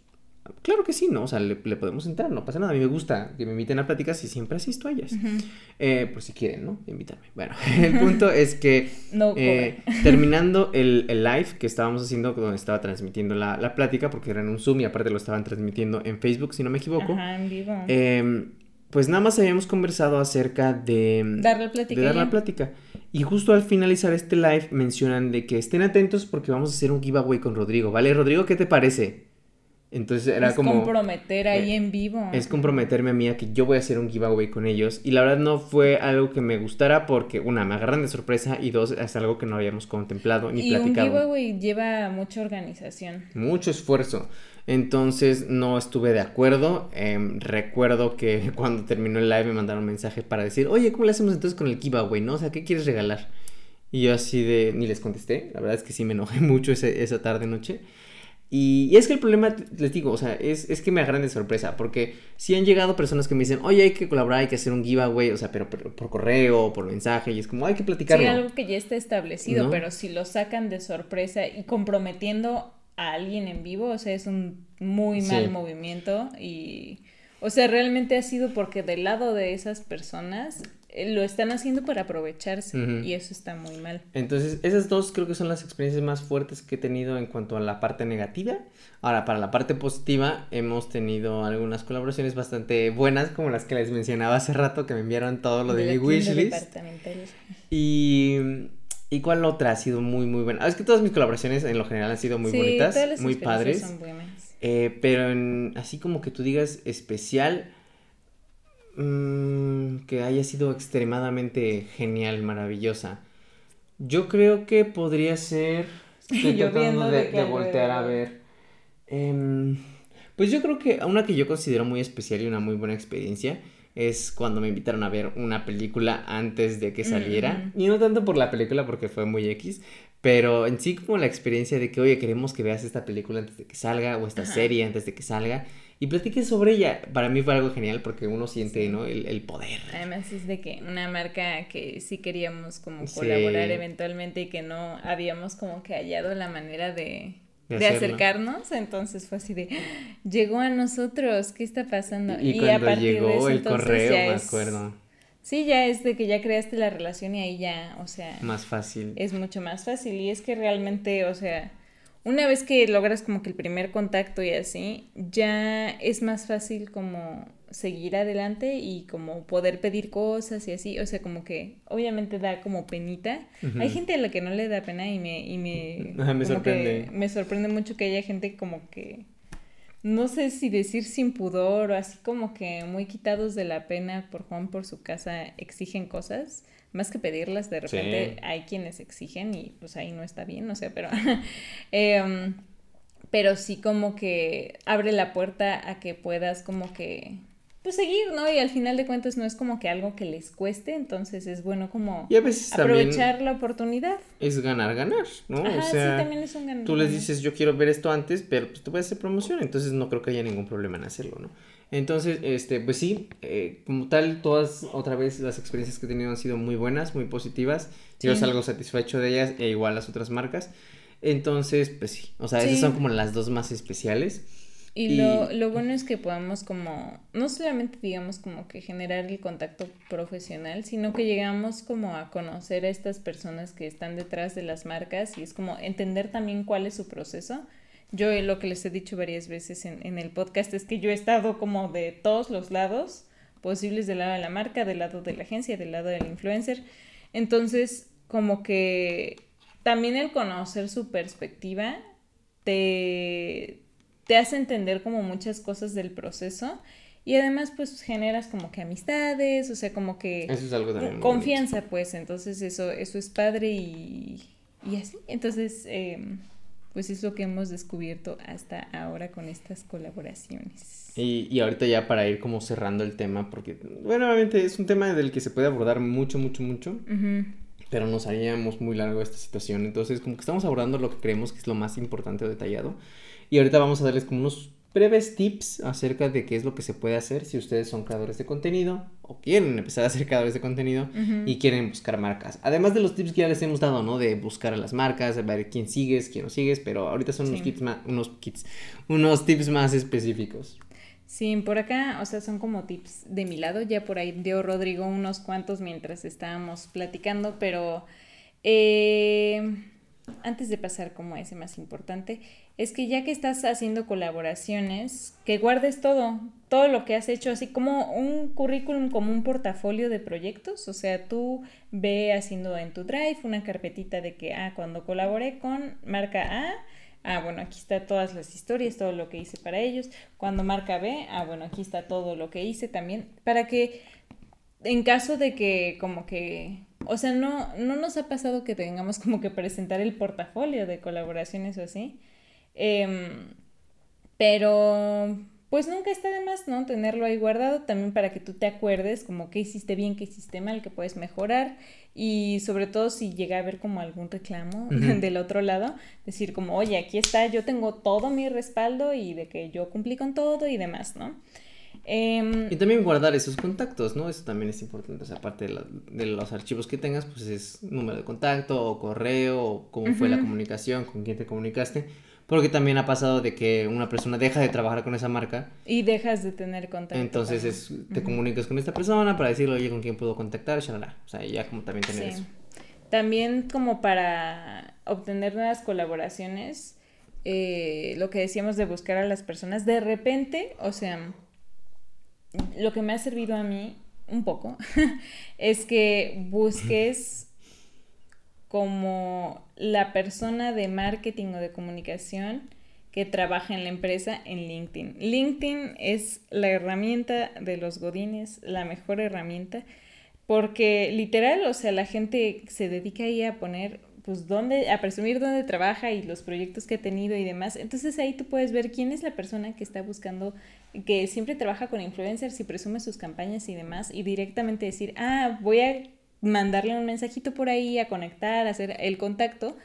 claro que sí, ¿no? O sea, le, podemos entrar, no pasa nada. A mí me gusta que me inviten a pláticas y siempre asisto a ellas. Eh, por si quieren, ¿no? Invitarme. Bueno, el punto es que eh, terminando el, live que estábamos haciendo, donde estaba transmitiendo la, la, plática, porque era en un Zoom y aparte lo estaban transmitiendo en Facebook, si no me equivoco. Ajá, en vivo. Em, pues nada más habíamos conversado acerca de dar la plática. De dar la plática. Y justo al finalizar este live mencionan de que estén atentos porque vamos a hacer un giveaway con Rodrigo. ¿Vale, Rodrigo? ¿Qué te parece? Entonces era como... Es comprometer ahí eh, en vivo. Es comprometerme a mí a que yo voy a hacer un giveaway con ellos. Y la verdad no fue algo que me gustara porque, una, me agarran de sorpresa y dos, es algo que no habíamos contemplado ni platicado. Y un giveaway lleva mucha organización. Mucho esfuerzo. Entonces no estuve de acuerdo. Em, recuerdo que cuando terminó el live me mandaron un mensaje para decir, oye, ¿cómo le hacemos entonces con el giveaway? ¿No? O sea, ¿qué quieres regalar? Y yo así de, ni les contesté. La verdad es que sí me enojé mucho esa tarde Y, es que el problema, les digo, o sea, es, es que me agarran de sorpresa, porque si han llegado personas que me dicen, oye, hay que colaborar, hay que hacer un giveaway, o sea, pero, por correo por mensaje, y es como, hay que platicarlo. Sí, algo que ya está establecido, pero si lo sacan de sorpresa y comprometiendo a alguien en vivo, o sea, es un muy mal movimiento y, o sea, realmente ha sido porque del lado de esas personas lo están haciendo para aprovecharse y eso está muy mal. Entonces, esas dos creo que son las experiencias más fuertes que he tenido en cuanto a la parte negativa. Ahora, para la parte positiva, hemos tenido algunas colaboraciones bastante buenas, como las que les mencionaba hace rato, que me enviaron todo lo de, mi wishlist. Y, y cuál otra ha sido muy, muy buena. Ah, es que todas mis colaboraciones en lo general han sido muy bonitas, muy padres. Son eh, pero en, así como que tú digas especial Mm, que haya sido extremadamente genial, maravillosa. Yo creo que podría ser. Estoy tratando de, voltear a ver. Em, pues yo creo que una que yo considero muy especial y una muy buena experiencia es cuando me invitaron a ver una película antes de que saliera. Y no tanto por la película porque fue muy X, pero en sí como la experiencia de que, oye, queremos que veas esta película antes de que salga o esta serie antes de que salga y platiques sobre ella. Para mí fue algo genial porque uno siente, ¿no? El, poder. Además es de que una marca que sí queríamos como colaborar eventualmente y que no habíamos como que hallado la manera de, de, acercarnos, entonces fue así de, llegó a nosotros, ¿qué está pasando? Y, cuando llegó el correo, me acuerdo. Sí, ya es de que ya creaste la relación y ahí ya, o sea... Más fácil. Es mucho más fácil y es que realmente, o sea, una vez que logras como que el primer contacto y así, ya es más fácil como seguir adelante y como poder pedir cosas y así, o sea, como que obviamente da como penita. Hay gente a la que no le da pena y me y me me sorprende. me sorprende mucho que haya gente como que no sé si decir sin pudor o así como que muy quitados de la pena por Juan por su casa exigen cosas más que pedirlas, de repente hay quienes exigen y pues ahí no está bien, no sé, pero, em, pero sí como que abre la puerta a que puedas como que pues seguir, ¿no? Y al final de cuentas no es como que algo que les cueste, entonces es bueno como aprovechar la oportunidad. Es ganar, ganar, ¿no? o sea, sí, también es un ganar. Tú les dices, yo quiero ver esto antes, pero pues te voy a hacer promoción, entonces no creo que haya ningún problema en hacerlo, ¿no? Entonces, este, pues sí, eh, como tal, todas otra vez las experiencias que he tenido han sido muy buenas, muy positivas. Yo salgo satisfecho de ellas, e igual las otras marcas. Entonces, pues sí, o sea, esas son como las dos más especiales. Y, Lo, lo, bueno es que podamos como, no solamente digamos como que generar el contacto profesional, sino que llegamos como a conocer a estas personas que están detrás de las marcas y es como entender también cuál es su proceso yo lo que les he dicho varias veces en, el podcast es que yo he estado como de todos los lados posibles del lado de la marca, del lado de la agencia, del lado del influencer. Entonces, como que también el conocer su perspectiva te, te hace entender como muchas cosas del proceso y además pues generas como que amistades, o sea, como que eso es algo también confianza pues, entonces eso, eso es padre y, y así. Entonces, eh, pues es lo que hemos descubierto hasta ahora con estas colaboraciones. Y, y ahorita ya para ir como cerrando el tema, porque, bueno, obviamente es un tema del que se puede abordar mucho, mucho, mucho, pero nos haríamos muy largo esta situación, entonces como que estamos abordando lo que creemos que es lo más importante o detallado, y ahorita vamos a darles como unos breves tips acerca de qué es lo que se puede hacer si ustedes son creadores de contenido o quieren empezar a ser creadores de contenido y quieren buscar marcas. Además de los tips que ya les hemos dado, ¿no? De buscar a las marcas, de ver quién sigues, quién no sigues, pero ahorita son unos, kits más, unos kits, unos tips más específicos. Sí, por acá, o sea, son como tips de mi lado, ya por ahí dio Rodrigo unos cuantos mientras estábamos platicando, pero eh, antes de pasar como ese más importante, es que ya que estás haciendo colaboraciones, que guardes todo, todo lo que has hecho, así como un currículum, como un portafolio de proyectos. O sea, tú ve haciendo en tu drive una carpetita de que, ah, cuando colaboré con marca A, ah, bueno, aquí está todas las historias, todo lo que hice para ellos. Cuando marca B, ah, bueno, aquí está todo lo que hice también, para que en caso de que como que o sea, no, no nos ha pasado que tengamos como que presentar el portafolio de colaboraciones o así. Em, pero pues nunca está de más, ¿no? Tenerlo ahí guardado también para que tú te acuerdes como qué hiciste bien, qué hiciste mal, qué puedes mejorar y sobre todo si llega a haber como algún reclamo del otro lado, decir como, oye, aquí está, yo tengo todo mi respaldo y de que yo cumplí con todo y demás, ¿no? Em, y también guardar esos contactos, ¿no? Eso también es importante. O sea, aparte de, los archivos que tengas, pues es número de contacto o correo o cómo fue la comunicación, con quién te comunicaste. Porque también ha pasado de que una persona deja de trabajar con esa marca. Y dejas de tener contacto. Entonces es, te comunicas con esta persona para decirle, oye, con quién puedo contactar, shalala. O sea, ya como también tener eso. También como para obtener nuevas colaboraciones, eh, lo que decíamos de buscar a las personas, de repente, o sea, lo que me ha servido a mí un poco es que busques como la persona de marketing o de comunicación que trabaja en la empresa en LinkedIn. LinkedIn es la herramienta de los godines, la mejor herramienta, porque literal, o sea, la gente se dedica ahí a poner pues dónde, a presumir dónde trabaja y los proyectos que ha tenido y demás. Entonces ahí tú puedes ver quién es la persona que está buscando, que siempre trabaja con influencers y presume sus campañas y demás, y directamente decir, ah, voy a mandarle un mensajito por ahí, a conectar, hacer el contacto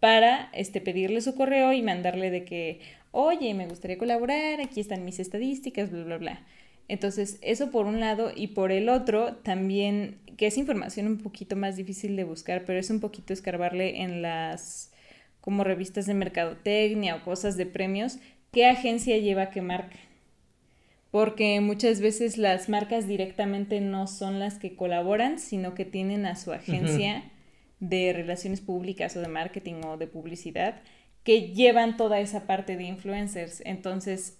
para este, pedirle su correo y mandarle de que, oye, me gustaría colaborar, aquí están mis estadísticas, bla, bla, bla. Entonces, eso por un lado y por el otro también, que es información un poquito más difícil de buscar, pero es un poquito escarbarle en las como revistas de mercadotecnia o cosas de premios, qué agencia lleva qué marca. Porque muchas veces las marcas directamente no son las que colaboran, sino que tienen a su agencia de relaciones públicas o de marketing o de publicidad que llevan toda esa parte de influencers. Entonces,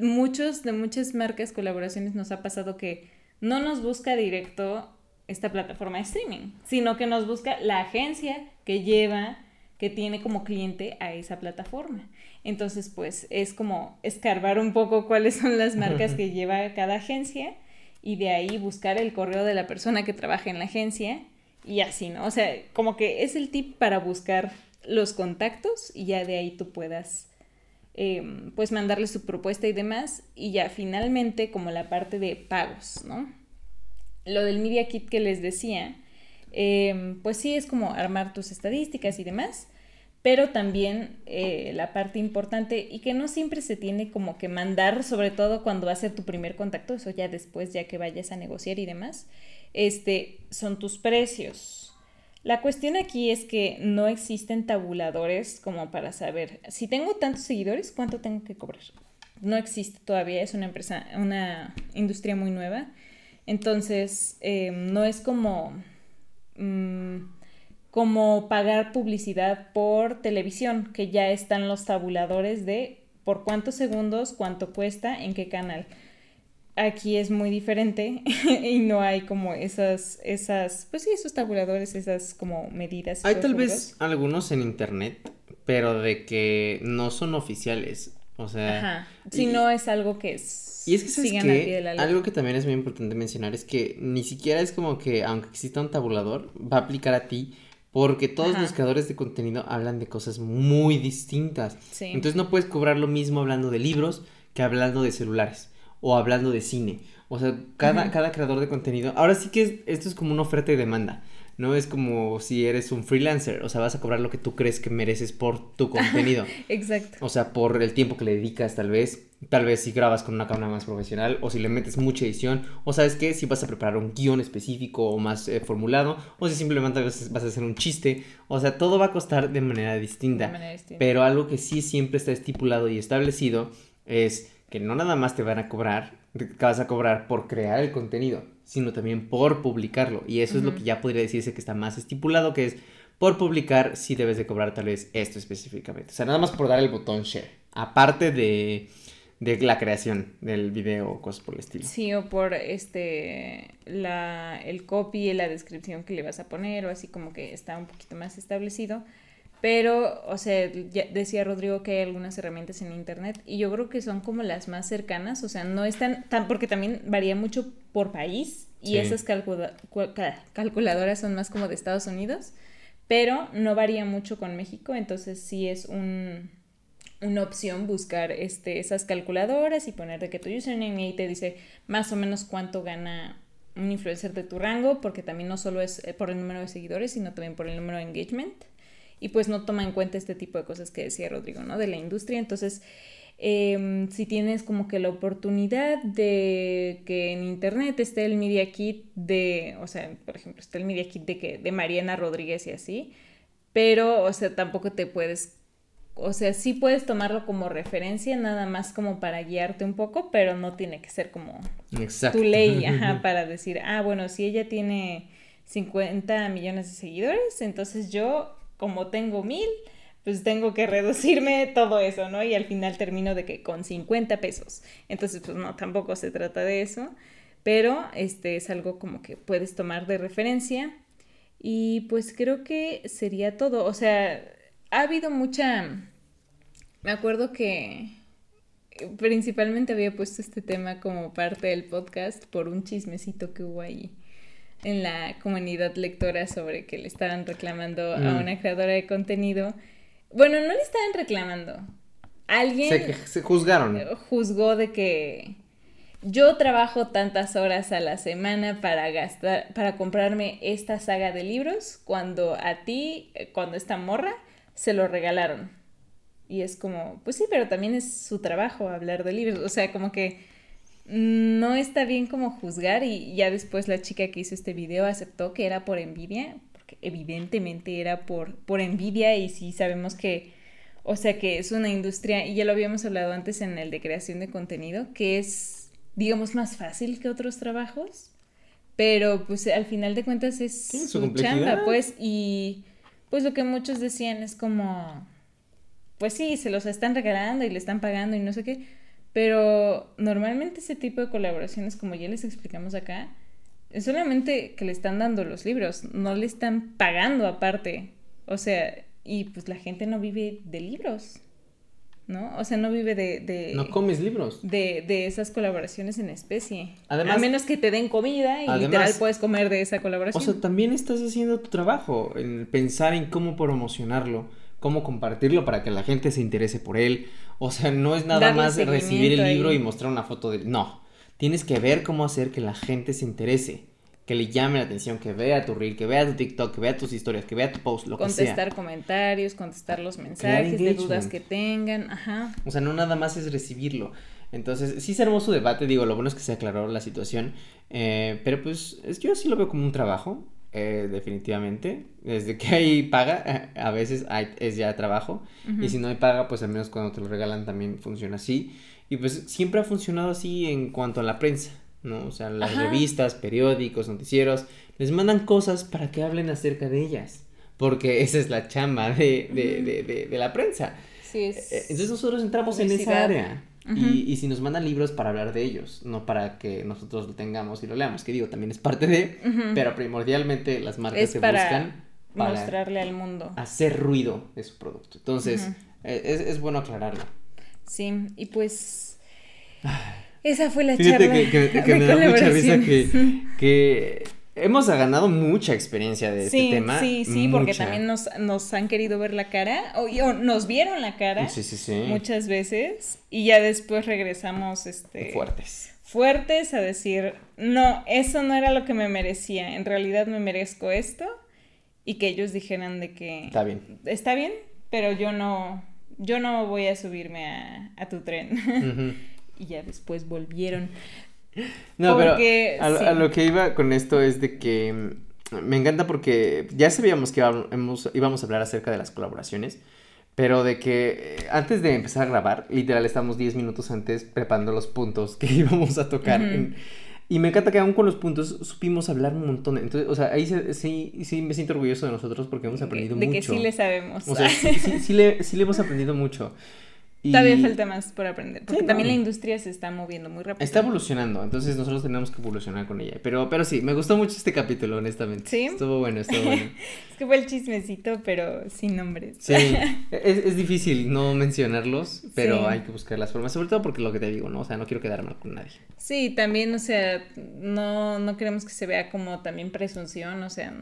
muchos de muchas marcas, colaboraciones nos ha pasado que no nos busca directo esta plataforma de streaming, sino que nos busca la agencia que lleva, que tiene como cliente a esa plataforma. Entonces, pues es como escarbar un poco cuáles son las marcas que lleva cada agencia y de ahí buscar el correo de la persona que trabaja en la agencia y así, ¿no? O sea, como que es el tip para buscar los contactos y ya de ahí tú puedas Em, pues mandarle su propuesta y demás. Y ya finalmente como la parte de pagos, ¿no? Lo del Media Kit que les decía, em, pues sí es como armar tus estadísticas y demás, pero también eh, la parte importante y que no siempre se tiene como que mandar, sobre todo cuando va a ser tu primer contacto, eso ya después, ya que vayas a negociar y demás, este, son tus precios. La cuestión aquí es que no existen tabuladores como para saber si tengo tantos seguidores, cuánto tengo que cobrar. No existe todavía, es una empresa, una industria muy nueva. Entonces, em, no es como, mm, como pagar publicidad por televisión, que ya están los tabuladores de por cuántos segundos, cuánto cuesta, en qué canal aquí es muy diferente y no hay como esas, esas, pues sí, esos tabuladores, esas como medidas. Hay tal vez algunos en internet, pero de que no son oficiales. O sea, Ajá. si no es algo que es... Y es que, ¿sabes Algo que también es muy importante mencionar es que ni siquiera es como que, aunque exista un tabulador, va a aplicar a ti porque todos los creadores de contenido hablan de cosas muy distintas. Sí. Entonces no puedes cobrar lo mismo hablando de libros que hablando de celulares o hablando de cine. O sea, cada, cada creador de contenido. Ahora sí que esto es como una oferta y demanda. No es como si eres un freelancer, o sea, vas a cobrar lo que tú crees que mereces por tu contenido. Exacto. O sea, por el tiempo que le dedicas tal vez, tal vez si grabas con una cámara más profesional o si le metes mucha edición, o sabes qué, si vas a preparar un guion específico o más eh, formulado, o si simplemente vas a hacer un chiste, o sea, todo va a costar de manera distinta. De manera distinta. Pero algo que sí siempre está estipulado y establecido es que no nada más te van a cobrar, que vas a cobrar por crear el contenido, sino también por publicarlo. Y eso es lo que ya podría decirse que está más estipulado, que es por publicar si debes de cobrar tal vez esto específicamente. O sea, nada más por dar el botón share. Aparte de, de la creación del video o cosas por el estilo. Sí, o por este la, el copy y la descripción que le vas a poner, o así como que está un poquito más establecido. Pero, o sea, ya decía Rodrigo que hay algunas herramientas en internet y yo creo que son como las más cercanas, o sea, no están tan, porque también varía mucho por país y Sí. esas calcula- cu- ca- calculadoras son más como de Estados Unidos, pero no varía mucho con México, entonces sí es un, una opción buscar este, esas calculadoras y poner de que tu username y ahí te dice más o menos cuánto gana un influencer de tu rango, porque también no solo es eh, por el número de seguidores, sino también por el número de engagement. Y pues no toma en cuenta este tipo de cosas que decía Rodrigo, ¿no? De la industria. Entonces, em, si tienes como que la oportunidad de que en internet esté el Media Kit de, o sea, por ejemplo, está el Media Kit de, que, de Mariana Rodríguez y así, pero, o sea, tampoco te puedes o sea, sí puedes tomarlo como referencia, nada más como para guiarte un poco, pero no tiene que ser como Exacto. tu ley, ajá, para decir, ah, bueno, si ella tiene 50 millones de seguidores, entonces yo, como tengo mil, pues tengo que reducirme todo eso, ¿no? Y al final termino de que con 50 pesos. Entonces, pues no, tampoco se trata de eso, pero este es algo como que puedes tomar de referencia. Y pues creo que sería todo. O sea, ha habido mucha... Me acuerdo que principalmente había puesto este tema como parte del podcast por un chismecito que hubo ahí en la comunidad lectora sobre que le estaban reclamando a Mm. una creadora de contenido. Bueno, no le estaban reclamando. Alguien Se, se juzgaron. juzgó de que yo trabajo tantas horas a la semana para gastar, para comprarme esta saga de libros, cuando a ti, eh, cuando esta morra, se lo regalaron. Y es como, pues sí, pero también es su trabajo hablar de libros. O sea, como que no está bien como juzgar y ya después la chica que hizo este video aceptó que era por envidia, porque evidentemente era por, por envidia y sí sabemos que, o sea, que es una industria, y ya lo habíamos hablado antes en el de creación de contenido, que es, digamos, más fácil que otros trabajos, pero pues al final de cuentas es su chamba, pues, y pues lo que muchos decían es como, pues sí, se los están regalando y le están pagando y no sé qué, pero normalmente ese tipo de colaboraciones, como ya les explicamos acá, es solamente que le están dando los libros, no le están pagando aparte. O sea, y pues la gente no vive de libros, ¿no? O sea, no vive de... de No comes libros. de, de esas colaboraciones en especie. Además- a menos que te den comida y Además- literal puedes comer de esa O colaboración. sea, también estás haciendo tu trabajo, en pensar en cómo promocionarlo, cómo compartirlo para que la gente se interese por él. O sea, no es nada Darle más recibir el libro ahí. y mostrar una foto de... No, tienes que ver cómo hacer que la gente se interese, que le llame la atención, que vea tu reel, que vea tu TikTok, que vea tus historias, que vea tu post, lo que sea. contestar comentarios, contestar los mensajes de dudas que tengan, ajá. O sea, no nada más es recibirlo. Entonces, sí se armó su debate, digo, lo bueno es que se aclaró la situación, eh, pero pues es, yo sí lo veo como un trabajo, eh, definitivamente. Desde que hay paga, a veces hay- es ya trabajo, y si no hay paga, pues al menos cuando te lo regalan también funciona así. Y pues siempre ha funcionado así en cuanto a la prensa, ¿no? O sea, las Ajá. revistas, periódicos, noticieros, les mandan cosas para que hablen acerca de ellas, porque esa es la chamba de, de, de, de- de la prensa. Sí, es... Eh, Entonces nosotros entramos en esa Publicidad. Y, y si nos mandan libros para hablar de ellos, no para que nosotros lo tengamos y lo leamos, que digo, también es parte de, pero primordialmente las marcas se buscan para mostrarle al mundo. hacer ruido de su producto. Entonces, eh, es, es bueno aclararlo. Sí, y pues esa fue la Fíjate charla que, que- que me da mucha risa que hemos ganado mucha experiencia de Sí, este tema. sí, sí, porque mucha. también nos, nos han querido ver la cara, o, o nos vieron la cara Sí, sí, sí. muchas veces, y ya después regresamos este, Fuertes. fuertes a decir, no, eso no era lo que me merecía, en realidad me merezco esto, y que ellos dijeran de que... Está bien. Está bien, pero yo no, yo no voy a subirme a, a tu tren. Y ya después volvieron. No, Porque, pero a, sí. a lo que iba con esto es de que mm, me encanta porque ya sabíamos que íbamos, íbamos a hablar acerca de las colaboraciones, pero de que eh, antes de empezar a grabar, literal estamos 10 minutos antes preparando los puntos que íbamos a tocar. Ujú. en- y me encanta que aún con los puntos supimos hablar un montón. Entonces, o sea, ahí se- sí, sí me siento orgulloso de nosotros porque hemos aprendido de mucho. que sí le sabemos. O sea, sí, sí, sí le, sí le hemos aprendido mucho. Y Todavía falta más por aprender, porque Sí, también no. la industria se está moviendo muy rápido. Está evolucionando, entonces nosotros tenemos que evolucionar con ella. Pero, pero sí, me gustó mucho este capítulo, honestamente. ¿Sí? Estuvo bueno, estuvo bueno. Es que fue el chismecito, pero sin nombres. Sí, es, es difícil no mencionarlos, pero Sí. hay que buscar las formas, sobre todo porque lo que te digo, ¿no? O sea, no quiero quedar mal con nadie. Sí, también, o sea, no, no queremos que se vea como también presunción, o sea,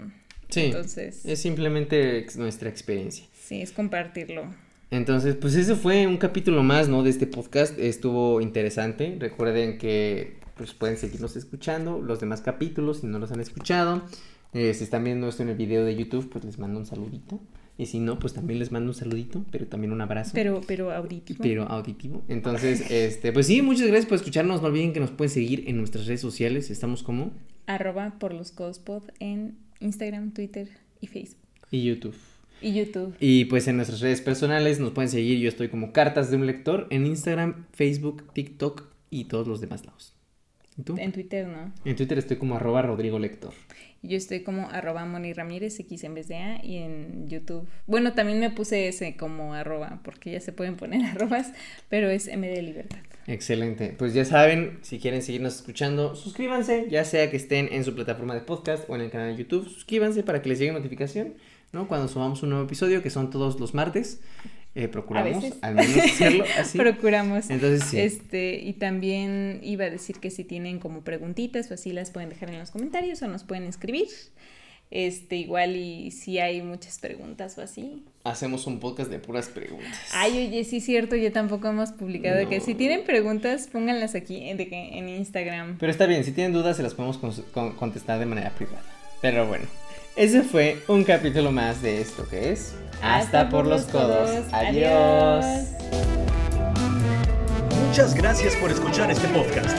Sí, entonces, es simplemente nuestra experiencia. sí, es compartirlo. Entonces, pues ese fue un capítulo más, ¿no? De este podcast. Estuvo interesante. Recuerden que pues pueden seguirnos escuchando los demás capítulos si no los han escuchado. Eh, si están viendo esto en el video de YouTube, pues les mando un saludito. Y si no, pues también les mando un saludito, pero también un abrazo. Pero, pero auditivo. pero auditivo. Entonces, este, pues sí, muchas gracias por escucharnos. No olviden que nos pueden seguir en nuestras redes sociales. Estamos como Arroba por los codos pod en Instagram, Twitter y Facebook. y YouTube. Y YouTube. Y pues en nuestras redes personales nos pueden seguir. Yo estoy como Cartas de un Lector en Instagram, Facebook, TikTok y todos los demás lados. ¿Y tú? En Twitter, ¿no? En Twitter estoy como arroba Rodrigo Lector. Yo estoy como arroba Moni Ramírez, X en vez de A, y en YouTube. Bueno, también me puse ese como arroba, porque ya se pueden poner arrobas, pero es M de Libertad. Excelente. Pues ya saben, si quieren seguirnos escuchando, suscríbanse, ya sea que estén en su plataforma de podcast o en el canal de YouTube, suscríbanse para que les llegue notificación, ¿no? Cuando subamos un nuevo episodio, que son todos los martes. Eh, procuramos al menos hacerlo así. Procuramos. Entonces sí. Este, y también iba a decir que si tienen como preguntitas o así las pueden dejar en los comentarios o nos pueden escribir. Este, igual y si hay muchas preguntas o así. Hacemos un podcast de puras preguntas. Ay, oye, sí es cierto, ya tampoco hemos publicado que si tienen preguntas, pónganlas aquí en, de que- en Instagram. Pero está bien, si tienen dudas se las podemos con- con- contestar de manera privada. Pero bueno, ese fue un capítulo más de esto que es Hasta, por los codos. Adiós. Adiós. Muchas gracias por escuchar este podcast.